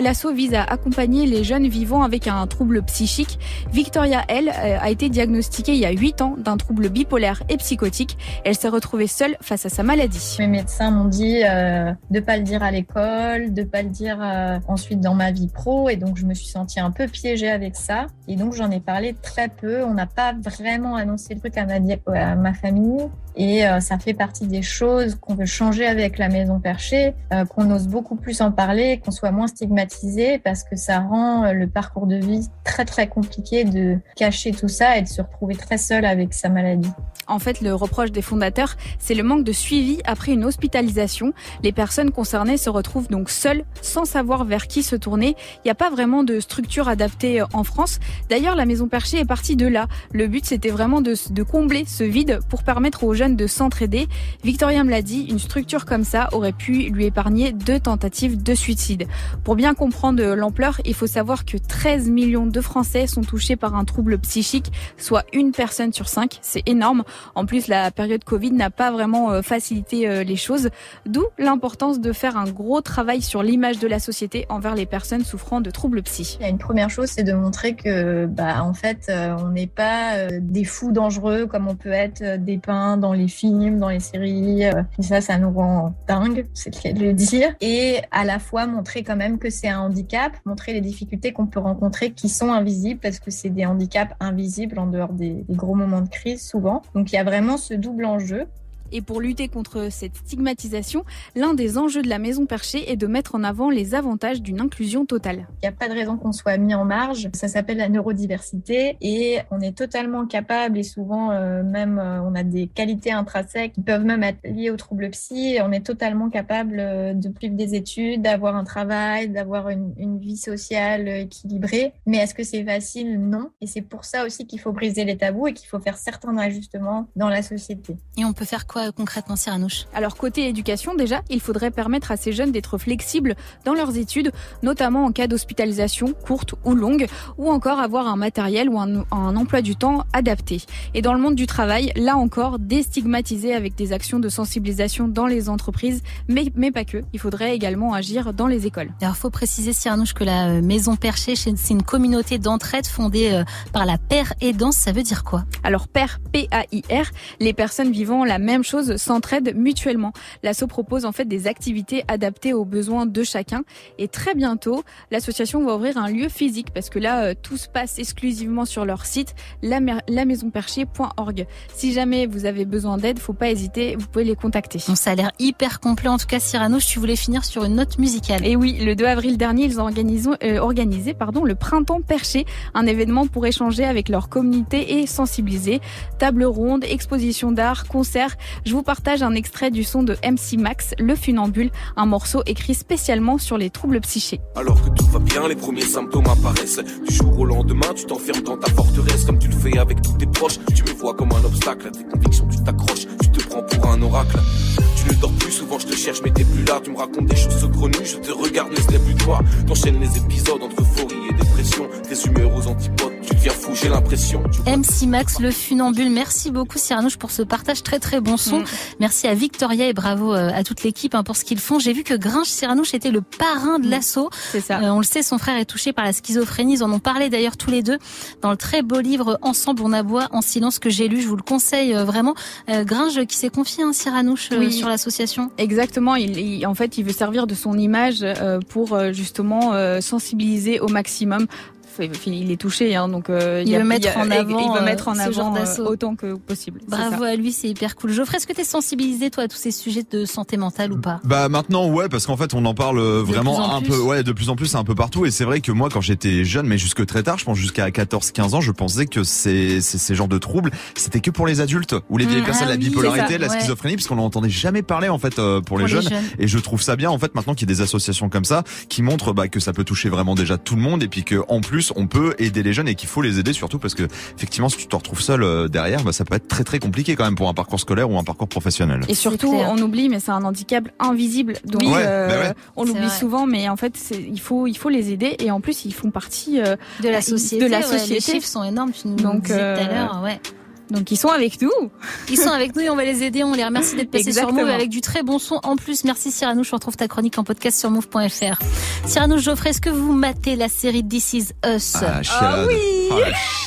L'asso vise à accompagner les jeunes vivant avec un trouble psychique. Victoria, elle, euh, a été diagnostiquée il y a 8 ans d'un trouble bipolaire et psychotique. Elle s'est retrouvée seule face à sa maladie. Mes médecins m'ont dit euh, de pas le dire à l'école, de pas le dire euh, ensuite dans ma vie pro, et donc je me suis sentie un peu piégée avec ça. Et donc j'en ai parlé très peu. On n'a pas vraiment annoncé le truc à ma, di- à ma famille, et euh, ça fait partie des choses qu'on veut changer avec la maison perchée, euh, qu'on ose beaucoup plus en parler, qu'on soit moins stigmatisé, parce que ça rend euh, le parcours de vie très très compliqué de cacher tout ça et de se retrouver très seul avec sa maladie. En fait, le reproche des fondateurs, c'est le manque de suivi après une hospitalisation. Les personnes concernées se retrouvent donc seules, sans savoir vers qui se tourner. Il n'y a pas vraiment de structure adaptée euh, en France. D'ailleurs, la Maison Perchée est partie de là. Le but, c'était vraiment de, de combler ce vide pour permettre aux jeunes de s'entraider. Victoria me l'a dit, une structure comme ça aurait pu lui épargner deux tentatives de suicide. Pour bien comprendre l'ampleur, il faut savoir que 13 millions de Français sont touchés par un trouble psychique, soit une personne sur cinq. C'est énorme. En plus, la période Covid n'a pas vraiment euh, facilité euh, les choses, d'où l'importance de faire un gros travail sur l'image de la société envers les personnes souffrant de troubles psy. Une première chose, c'est de montrer que, bah, en fait, euh, on n'est pas euh, des fous dangereux comme on peut être euh, dépeint dans les films, dans les séries. et ça, ça nous rend dingue, c'est le cas de le dire. Et à la fois montrer quand même que c'est un handicap, montrer les difficultés qu'on peut rencontrer qui sont invisibles parce que c'est des handicaps invisibles en dehors des gros moments de crise souvent. Donc il y a vraiment ce double enjeu. Et pour lutter contre cette stigmatisation, l'un des enjeux de la Maison Perchée est de mettre en avant les avantages d'une inclusion totale. Il n'y a pas de raison qu'on soit mis en marge. Ça s'appelle la neurodiversité et on est totalement capable et souvent euh, même euh, on a des qualités intrinsèques qui peuvent même être liées aux troubles psy. Et on est totalement capable euh, de suivre des études, d'avoir un travail, d'avoir une, une vie sociale équilibrée. Mais est-ce que c'est facile? Non. Et c'est pour ça aussi qu'il faut briser les tabous et qu'il faut faire certains ajustements dans la société. Et on peut faire quoi euh, concrètement, Cyranouche Alors côté éducation, déjà, il faudrait permettre à ces jeunes d'être flexibles dans leurs études, notamment en cas d'hospitalisation courte ou longue, ou encore avoir un matériel ou un, un emploi du temps adapté. Et dans le monde du travail, là encore, déstigmatiser avec des actions de sensibilisation dans les entreprises, mais, mais pas que. Il faudrait également agir dans les écoles. Alors, faut préciser, Cyranouche, que la euh, Maison Perchée, c'est une communauté d'entraide fondée euh, par la paire aidance. Ça veut dire quoi? Alors, pair, P-A-I-R, les personnes vivant la même choses s'entraident mutuellement. L'asso propose en fait des activités adaptées aux besoins de chacun. Et très bientôt, l'association va ouvrir un lieu physique parce que là, euh, tout se passe exclusivement sur leur site, la, lamaisonperchée.org. Si jamais vous avez besoin d'aide, faut pas hésiter, vous pouvez les contacter. Bon, ça a l'air hyper complet. En tout cas, Cyrano, tu voulais finir sur une note musicale. Et oui, le 2 avril dernier, ils ont organisé, euh, organisé pardon, le Printemps Perché, un événement pour échanger avec leur communauté et sensibiliser. Table ronde, exposition d'art, concert. Je vous partage un extrait du son de MC Max, Le Funambule, un morceau écrit spécialement sur les troubles psychiques. Alors que tout va bien, les premiers symptômes apparaissent. Du jour au lendemain, tu t'enfermes dans ta forteresse comme tu le fais avec tous tes proches. Tu me vois comme un obstacle à tes convictions, tu t'accroches, tu te prends pour un oracle. Tu ne dors plus souvent, je te cherche, mais t'es plus là. Tu me racontes des choses saugrenues, je te regarde, mais ce n'est plus toi. T'enchaînes les épisodes entre euphorie et dépression. Tes humeurs aux antipodes, fou, j'ai l'impression. MC Max, le funambule. Merci beaucoup Cyranouche pour ce partage très très bon son. Mm. Merci à Victoria et bravo euh, à toute l'équipe hein, pour ce qu'ils font. J'ai vu que Gringe Cyranouche était le parrain de l'assaut. C'est ça. Euh, on le sait, son frère est touché par la schizophrénie. Ils en ont parlé d'ailleurs tous les deux dans le très beau livre Ensemble on aboie en silence que j'ai lu. Je vous le conseille euh, vraiment. Euh, Gringe qui s'est confié à Cyranouche euh, Oui. sur l'association. Exactement, il, il- en fait, il veut servir de son image euh, pour justement euh, sensibiliser au maximum. Fait- Il est touché, hein, donc euh, Il a- veut mettre a- en avant, il veut euh, mettre en ce genre avant euh, d'assaut. autant que possible. Bravo ça. à lui, c'est hyper cool. Geoffrey, est-ce que tu es sensibilisé toi à tous ces sujets de santé mentale ou pas? Bah maintenant ouais parce qu'en fait on en parle euh, plus vraiment en un plus. peu ouais de plus en plus un peu partout et c'est vrai que moi quand j'étais jeune mais jusque très tard je pense jusqu'à 14 15 ans je pensais que ces ces, ces genres de troubles c'était que pour les adultes ou les vieilles Mmh, personnes ah la bipolarité ça, la ouais. schizophrénie parce qu'on n'entendait jamais parler en fait euh, pour, Pour les, les jeunes. jeunes. et je trouve ça bien en fait maintenant qu'il y ait des associations comme ça qui montrent bah, que ça peut toucher vraiment déjà tout le monde et puis que en plus on peut aider les jeunes et qu'il faut les aider surtout parce que effectivement si tu te retrouves seul euh, derrière bah, ça peut être très très compliqué quand même pour un parcours scolaire ou un parcours professionnel. Et surtout, on oublie, mais c'est un handicap invisible. Donc. Ouais, euh, bah ouais. on l'oublie souvent, mais en fait, il faut, il faut les aider. Et en plus, ils font partie euh, De la société. De la ouais, les société. chiffres sont énormes. Tu nous Donc, disais tout à l'heure. Ouais. Donc, ils sont avec nous. Ils sont avec nous et on va les aider. On les remercie d'être passés sur Exactement. Move avec du très bon son. En plus, merci Cyrano. Je retrouve ta chronique en podcast sur move.fr. Cyrano Geoffrey, est-ce que vous matez la série This Is Us? Ah, chialade. oui Ah,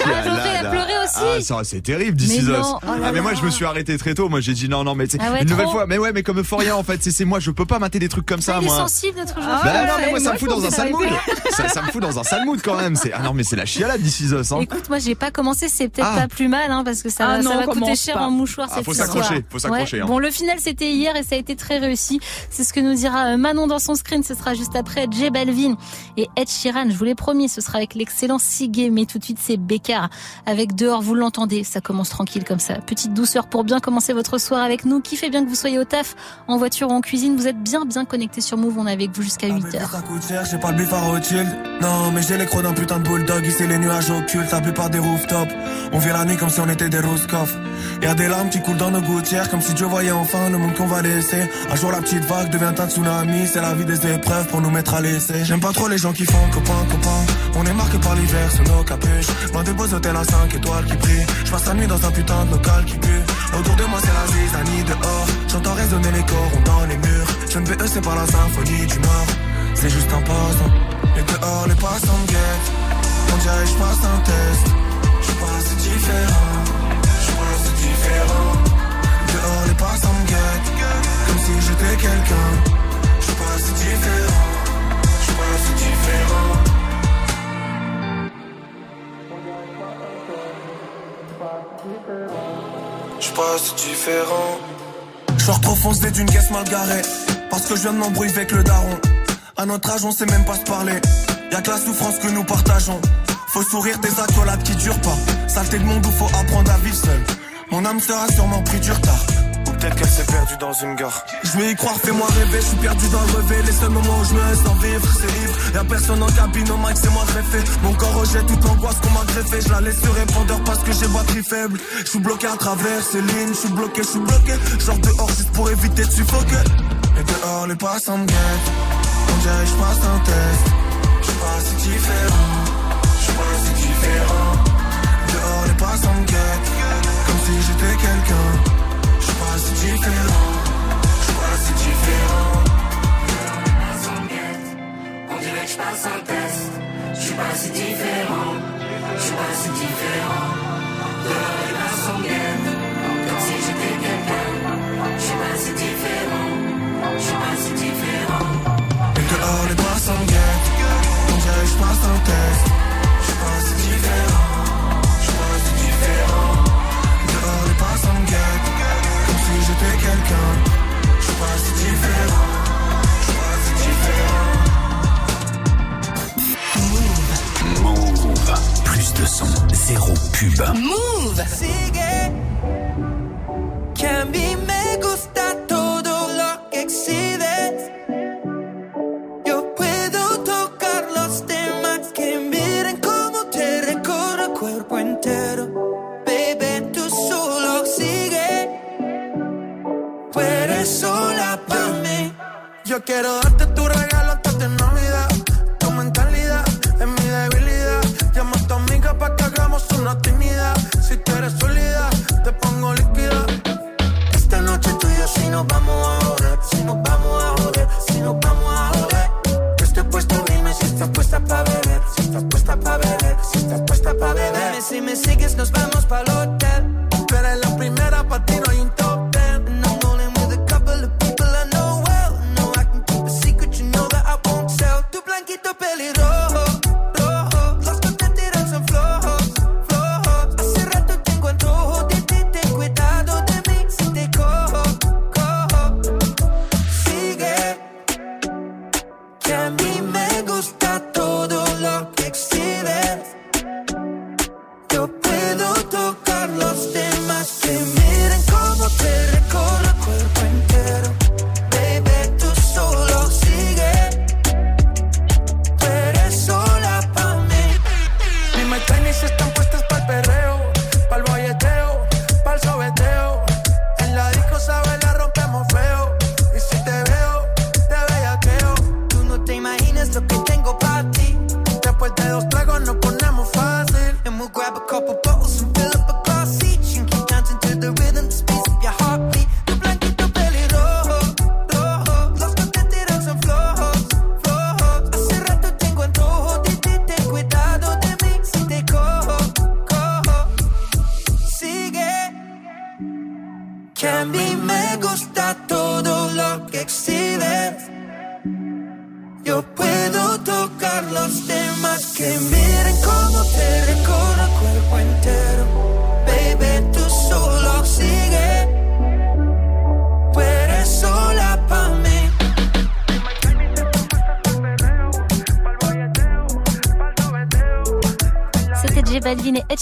Ah, Geoffrey, a pleuré aussi. Ah, c'est terrible, This Mais Is Us. non, oh là ah, mais là. moi, je me suis arrêté très tôt. Moi, j'ai dit non, non, mais tu sais, Ah ouais, une nouvelle fois. Mais ouais, mais comme Euphoria, en fait, c'est, moi, je peux pas mater des trucs comme ça, Il est moi. sensible notre Geoffrey. Bah non, Ah, mais moi, ça moi, me fout dans un sale mood. ça, ça me fout dans un sale mood quand même. Ah non, mais c'est la chialade, This Is Us, hein. Écoute, moi j'ai pas commencé, c'est peut-être Ah. pas plus mal, hein, parce que ça, Ah va- ça non, va coûter cher pas. en mouchoir Ah, cette faut histoire. s'accrocher, faut s'accrocher, Ouais. hein. Bon, le final c'était hier et ça a été très réussi. C'est ce que nous dira euh, Manon dans son screen. Ce sera juste après J Balvin et Ed Sheeran. Je vous l'ai promis, ce sera avec l'excellent Sigé, mais tout de suite c'est Bécard avec dehors. Vous l'entendez, ça commence tranquille comme ça. Petite douceur pour bien commencer votre soir avec nous. Qui fait bien que vous soyez au taf, en voiture ou en cuisine. Vous êtes bien bien connectés sur Move. On est avec vous jusqu'à 8 heures. Ça coûte cher, j'ai pas le bifard au chill. Non, mais j'ai les crocs d'un putain de bulldog. Ici, les nuages occultes, la plupart des rooftops. On vit la nuit comme si on était des Roscoff. Y'a des larmes qui coulent dans nos gouttières, comme si Dieu voyait enfin le monde qu'on va laisser. Un jour, la petite vague devient un tsunami. C'est la vie des épreuves pour nous mettre à l'essai. J'aime pas trop les gens qui font copain, copain. On est marqué par l'hiver sous nos capuches. Loin des beaux hôtels à 5 étoiles qui brillent. Je passe la nuit dans un putain de local qui pue. Autour de moi, c'est la zizanie dehors. J'entends résonner les corons dans les murs. Je ne BE, c'est pas la symphonie du Nord. C'est juste un passant. Et dehors, les passants guettent. On dirait je passe un test. Je suis pas assez différent. Dehors, les me. Comme si j'étais quelqu'un. Je suis pas assez différent. Je suis pas assez différent. Je pas assez différent. Je trop foncé d'une caisse mal garée. Parce que je viens de m'embrouiller avec le daron. À notre âge, on sait même pas se parler. Y'a que la souffrance que nous partageons. Faut sourire des accolades qui durent pas. Saleté de monde où faut apprendre à vivre seul. Mon âme sera sûrement pris du retard. Ou peut-être qu'elle s'est perdue dans une gare. Je vais y croire, fais-moi rêver. Je suis perdu dans le rêve. Les seuls moments où je me sens vivre, c'est ivre. Y'a personne en cabine, au mic, c'est moi greffé. Mon corps rejette toute l'angoisse qu'on m'a greffé. Je la laisse sur répondeur parce que j'ai batterie faible. Je suis bloqué à travers ces lignes. Je suis bloqué, je suis bloqué. Genre dehors juste pour éviter de suffoquer. Et dehors, les passants me guettent. On dirait que je passe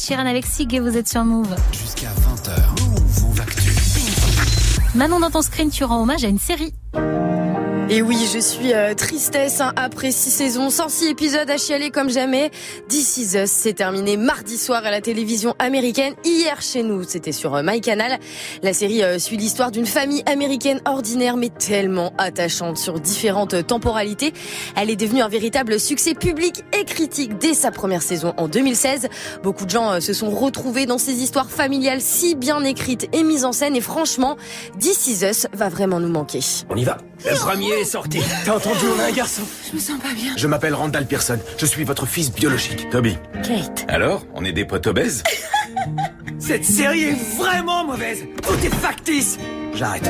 Sheeran avec Sig et vous êtes sur Move. Jusqu'à 20h. Move. Manon, dans ton screen, tu rends hommage à une série. Et oui, je suis euh, tristesse hein, après six saisons, 106 épisodes à chialer comme jamais. This Is s'est terminé mardi soir à la télévision américaine. Hier chez nous, c'était sur euh, MyCanal. La série euh, suit l'histoire d'une famille américaine ordinaire mais tellement attachante sur différentes temporalités. Elle est devenue un véritable succès public et critique dès sa première saison en 2016. Beaucoup de gens euh, se sont retrouvés dans ces histoires familiales si bien écrites et mises en scène et franchement, This Is Us va vraiment nous manquer. On y va. Le premier est sorti. T'as entendu, on a un garçon. Je me sens pas bien. Je m'appelle Randall Pearson. Je suis votre fils biologique. Toby. Kate. Alors, on est des potes obèses Cette série est vraiment mauvaise. Tout est factice. J'arrête.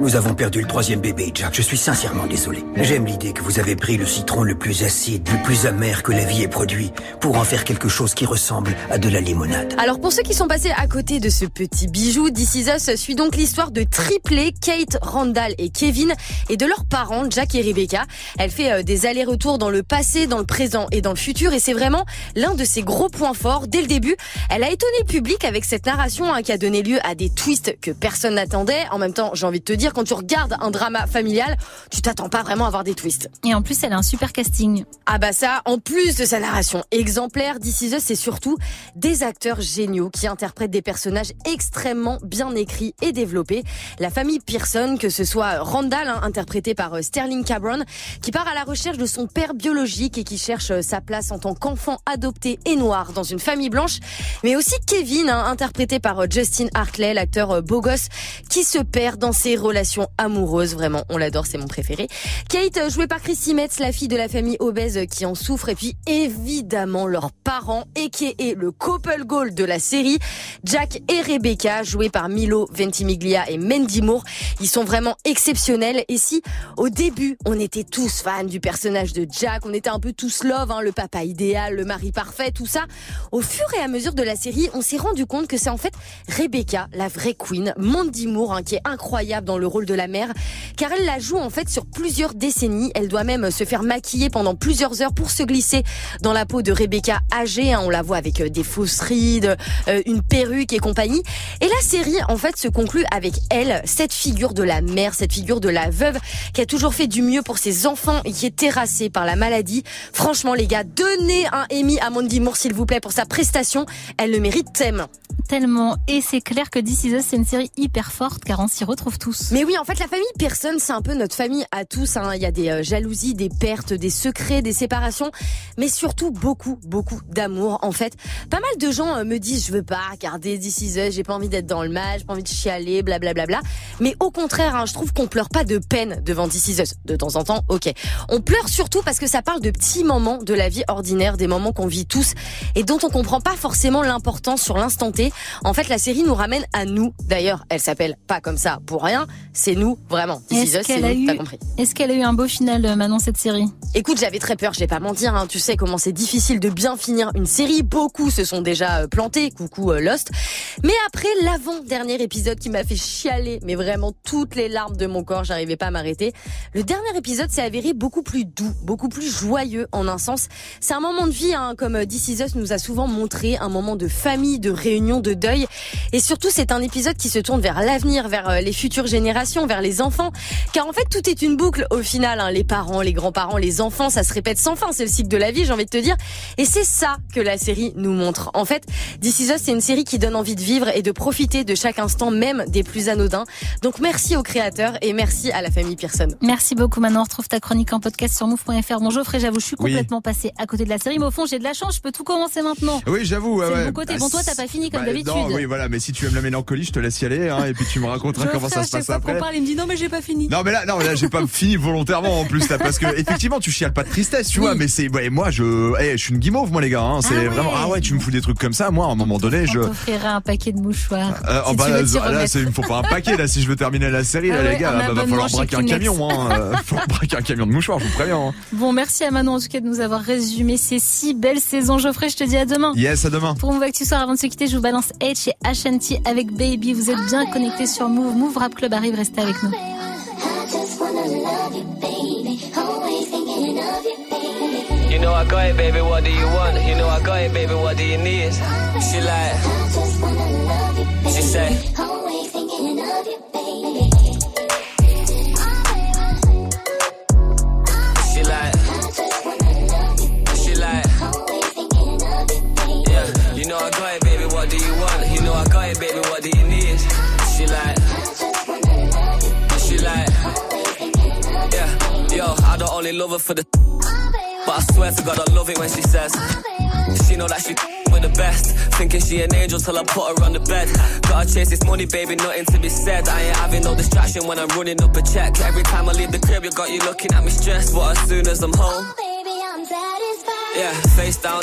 Nous avons perdu le troisième bébé, Jack. Je suis sincèrement désolé. J'aime l'idée que vous avez pris le citron le plus acide, le plus amer que la vie ait produit, pour en faire quelque chose qui ressemble à de la limonade. Alors pour ceux qui sont passés à côté de ce petit bijou, This Is Us suit donc l'histoire de triplés, Kate, Randall et Kevin, et de leurs parents, Jack et Rebecca. Elle fait euh, des allers-retours dans le passé, dans le présent et dans le futur, et c'est vraiment l'un de ses gros points forts. Dès le début, elle a étonné le public avec cette narration hein, qui a donné lieu à des twists que personne n'attendait. En même temps, j'ai envie de te dire, quand tu regardes un drama familial, tu t'attends pas vraiment à avoir des twists. Et en plus, elle a un super casting. Ah bah ça, en plus de sa narration exemplaire, This Is Us, c'est surtout des acteurs géniaux qui interprètent des personnages extrêmement bien écrits et développés. La famille Pearson, que ce soit Randall, hein, interprété par euh, Sterling Cabron, qui part à la recherche de son père biologique et qui cherche euh, sa place en tant qu'enfant adopté et noir dans une famille blanche, mais aussi Kevin, hein, interprété par euh, Justin Hartley, l'acteur beau gosse, qui se perd dans ses relations amoureuses. Vraiment, on l'adore, c'est mon préféré. Kate, euh, jouée par Chrissy Metz, la fille de la famille obèse qui en souffre, et puis évidemment leurs parents, et qui est le couple goal de la série, Jack et Rebecca, joués par Milo Ventimiglia et Mandy Moore. Ils sont vraiment exceptionnels. Et si, au début, on était tous fans du personnage de Jack, on était un peu tous love, hein, le papa idéal, le mari parfait, tout ça, au fur et à mesure de la série, on s'est rendu compte que c'est en fait Rebecca, la vraie queen, Mandy Moore, hein, qui est incroyable dans le rôle de la mère, car elle la joue en fait sur plusieurs décennies. Elle doit même se faire maquiller pendant plusieurs heures pour se glisser dans la peau de Rebecca âgée. hein. On la voit avec euh, des fausses rides, euh, une perruque et compagnie. Et la série en fait se conclut avec elle, cette figure de la mère, cette figure de la veuve qui a toujours fait du mieux pour ses enfants et qui est terrassée par la maladie. Franchement les gars, donnez un Emmy à Mandy Moore s'il vous plaît pour sa prestation. Elle le mérite tellement. Tellement. Et c'est clair que This Is Us, c'est une série hyper forte car on s'y retrouve tous. Oui, en fait, la famille Pearson, c'est un peu notre famille à tous. hein. Il y a des euh, jalousies, des pertes, des secrets, des séparations, mais surtout beaucoup, beaucoup d'amour. En fait, pas mal de gens euh, me disent, je veux pas regarder Is Us, j'ai pas envie d'être dans le mal, j'ai pas envie de chialer, blablabla. Mais au contraire, hein, je trouve qu'on pleure pas de peine devant Is Us. De temps en temps, ok. On pleure surtout parce que ça parle de petits moments de la vie ordinaire, des moments qu'on vit tous et dont on comprend pas forcément l'importance sur l'instant T. En fait, la série nous ramène à nous. D'ailleurs, elle s'appelle pas comme ça pour rien. C'est nous, vraiment. This Is Est-ce Us, c'est qu'elle a nous, eu, t'as compris. est-ce qu'elle a eu un beau final, euh, Manon, cette série? Écoute, j'avais très peur, je vais pas mentir, hein. tu sais comment c'est difficile de bien finir une série, beaucoup se sont déjà euh, plantés, coucou euh, Lost. Mais après l'avant-dernier épisode qui m'a fait chialer, mais vraiment toutes les larmes de mon corps, j'arrivais pas à m'arrêter, le dernier épisode s'est avéré beaucoup plus doux, beaucoup plus joyeux en un sens. C'est un moment de vie, hein, comme This Is Us nous a souvent montré, un moment de famille, de réunion, de deuil. Et surtout, c'est un épisode qui se tourne vers l'avenir, vers les futures générations, vers les enfants. Car en fait, tout est une boucle au final. hein. Les parents, les grands-parents, les enfants, ça se répète sans fin. C'est le cycle de la vie, j'ai envie de te dire. Et c'est ça que la série nous montre. En fait, This Is Us, c'est une série qui donne envie de vivre et de profiter de chaque instant, même des plus anodins. Donc merci aux créateurs et merci à la famille Pearson. Merci beaucoup, Manon. On retrouve ta chronique en podcast sur move.fr. Bon, Geoffrey, j'avoue, je suis Oui. complètement passé à côté de la série, mais au fond, j'ai de la chance, je peux tout commencer maintenant. Oui, j'avoue. ouais, C'est ouais. bon côté. Bah, Bon, toi, t'as pas fini comme bah, d'habitude. Non, oui, voilà. Mais si tu aimes la mélancolie, je te laisse y aller, hein, et puis tu me raconteras Geoffrey, comment ça se passe fois qu'on parle, il me dit non, mais j'ai pas fini. Non mais là non là j'ai pas fini volontairement en plus là parce que effectivement tu chiales pas de tristesse tu vois mais c'est ouais, moi je eh, je suis une guimauve moi les gars hein, c'est Ah ouais. vraiment ah ouais tu me fous des trucs comme ça moi à un moment donné je On t'offrira un paquet de mouchoirs. Euh, oh, si bah, tu là, il me faut pas un paquet là si je veux terminer la série Ah là ouais, les gars là, bah, va falloir braquer un camion hein, euh, faut braquer un camion de mouchoirs je vous préviens hein. Bon, merci à Manon en tout cas de nous avoir résumé ces six belles saisons. Geoffrey, je te dis à demain. Yes à demain Pour Move Actu Soir, avant de se quitter, je vous balance H et Ashanti avec Baby. Vous êtes bien connectés sur Move. Move Rap Club arrive, restez avec nous. You know I got it, baby. What do you want? You know I got it, baby. What do you need? She like, she say, she Yo, I don't only love her for the. But I swear to God, I love it when she says She know that she with the best. Thinking she an angel till I put her on the bed. Gotta chase this money, baby, nothing to be said. I ain't having no distraction when I'm running up a check. Every time I leave the crib, you got you looking at me stressed. But as soon as I'm home Yeah, face down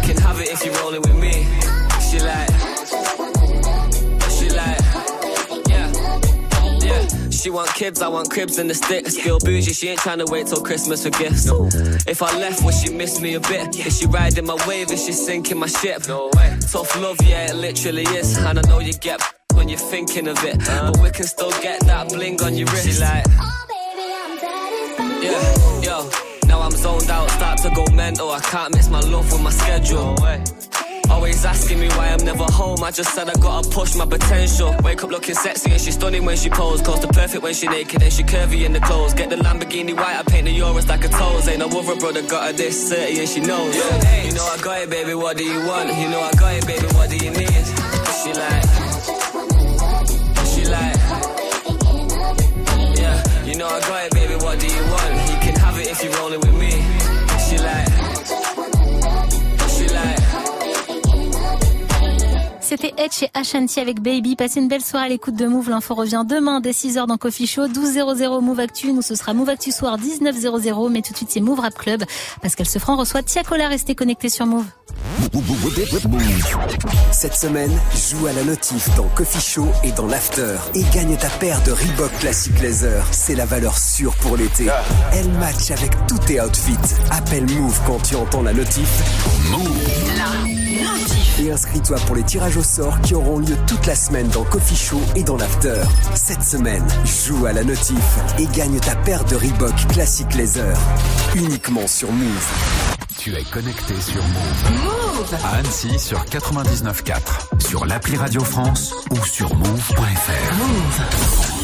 You have it if you're rolling with me. She like, she like, yeah, yeah. She want kids, I want cribs and the sticks. Girl bougie, she ain't trying to wait till Christmas for gifts. If I left, would she miss me a bit? Is she riding my wave? Is she sinking my ship? No way. Tough love, yeah, it literally is. And I know you get when you're thinking of it, uh-huh. but we can still get that bling on your wrist. She like. oh baby, I'm satisfied. Yeah, yo. Now I'm zoned out, start to go mental. I can't mix my love with my schedule. Always asking me why I'm never home. I just said I gotta push my potential. Wake up looking sexy and she's stunning when she pose. Close to perfect when she naked and she curvy in the clothes. Get the Lamborghini white, I paint the Euros like a toes. Ain't no other brother got her this 30 and she knows. You know I got it, baby. What do you want? You know I got it, baby. What do you need? She like, she like. Yeah, you know I got it, baby. What do you want? she rolling with me. C'était Edge chez Ashanti avec Baby. Passez une belle soirée à l'écoute de Move. L'info revient demain dès 6h dans Coffee Show. 12.00 Move Actu. Nous, ce sera Move Actu Soir 19.00. Mais tout de suite, c'est Move Rap Club. Pascal Sefranc reçoit Tiakola. Restez connectés sur Move. Cette semaine, joue à la notif dans Coffee Show et dans l'After et gagne ta paire de Reebok Classic Laser. C'est la valeur sûre pour l'été. Elle match avec tous tes outfits. Appelle Move quand tu entends la notif. Et inscris-toi pour les tirages au sort qui auront lieu toute la semaine dans Coffee Show et dans l'After. Cette semaine, joue à la notif et gagne ta paire de Reebok Classic Laser. Uniquement sur Move. Tu es connecté sur Move. Move À Annecy sur 99.4, sur l'appli Radio France ou sur move.fr. Move